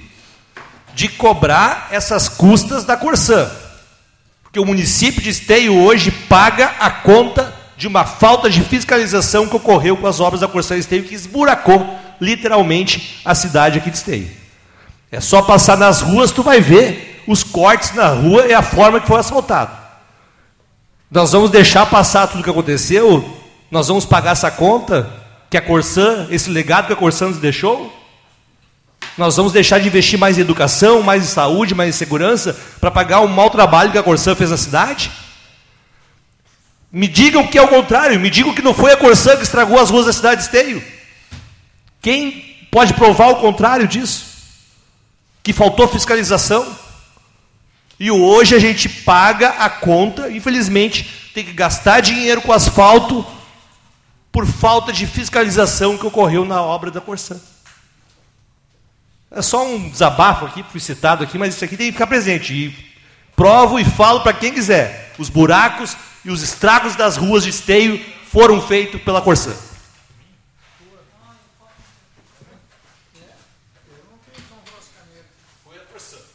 de cobrar essas custas da Corsã. Porque o município de Esteio hoje paga a conta de uma falta de fiscalização que ocorreu com as obras da Corsã Esteio, que esburacou literalmente a cidade aqui de Esteio. É só passar nas ruas, tu vai ver os cortes na rua e a forma que foi asfaltado. Nós vamos deixar passar tudo o que aconteceu? Nós vamos pagar essa conta que a Corsã, esse legado que a Corsã nos deixou? Nós vamos deixar de investir mais em educação, mais em saúde, mais em segurança, para pagar o mau trabalho que a Corsã fez na cidade? Me digam que é o contrário, me digam que não foi a Corsã que estragou as ruas da cidade de Esteio. Quem pode provar o contrário disso? Que faltou fiscalização? E hoje a gente paga a conta, infelizmente, tem que gastar dinheiro com asfalto por falta de fiscalização que ocorreu na obra da Corsã. É só um desabafo aqui, fui citado aqui, mas isso aqui tem que ficar presente. E provo e falo para quem quiser. Os buracos e os estragos das ruas de esteio foram feitos pela Corsã.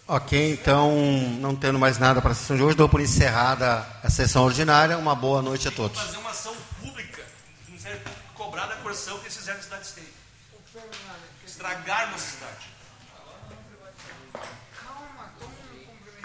Ok, então, não tendo mais nada para a sessão de hoje, dou por encerrada a sessão ordinária. Uma boa noite a todos. Fazer uma ação pública, cobrar da Corsã o que eles fizeram na cidade de esteio. Estragaram a cidade.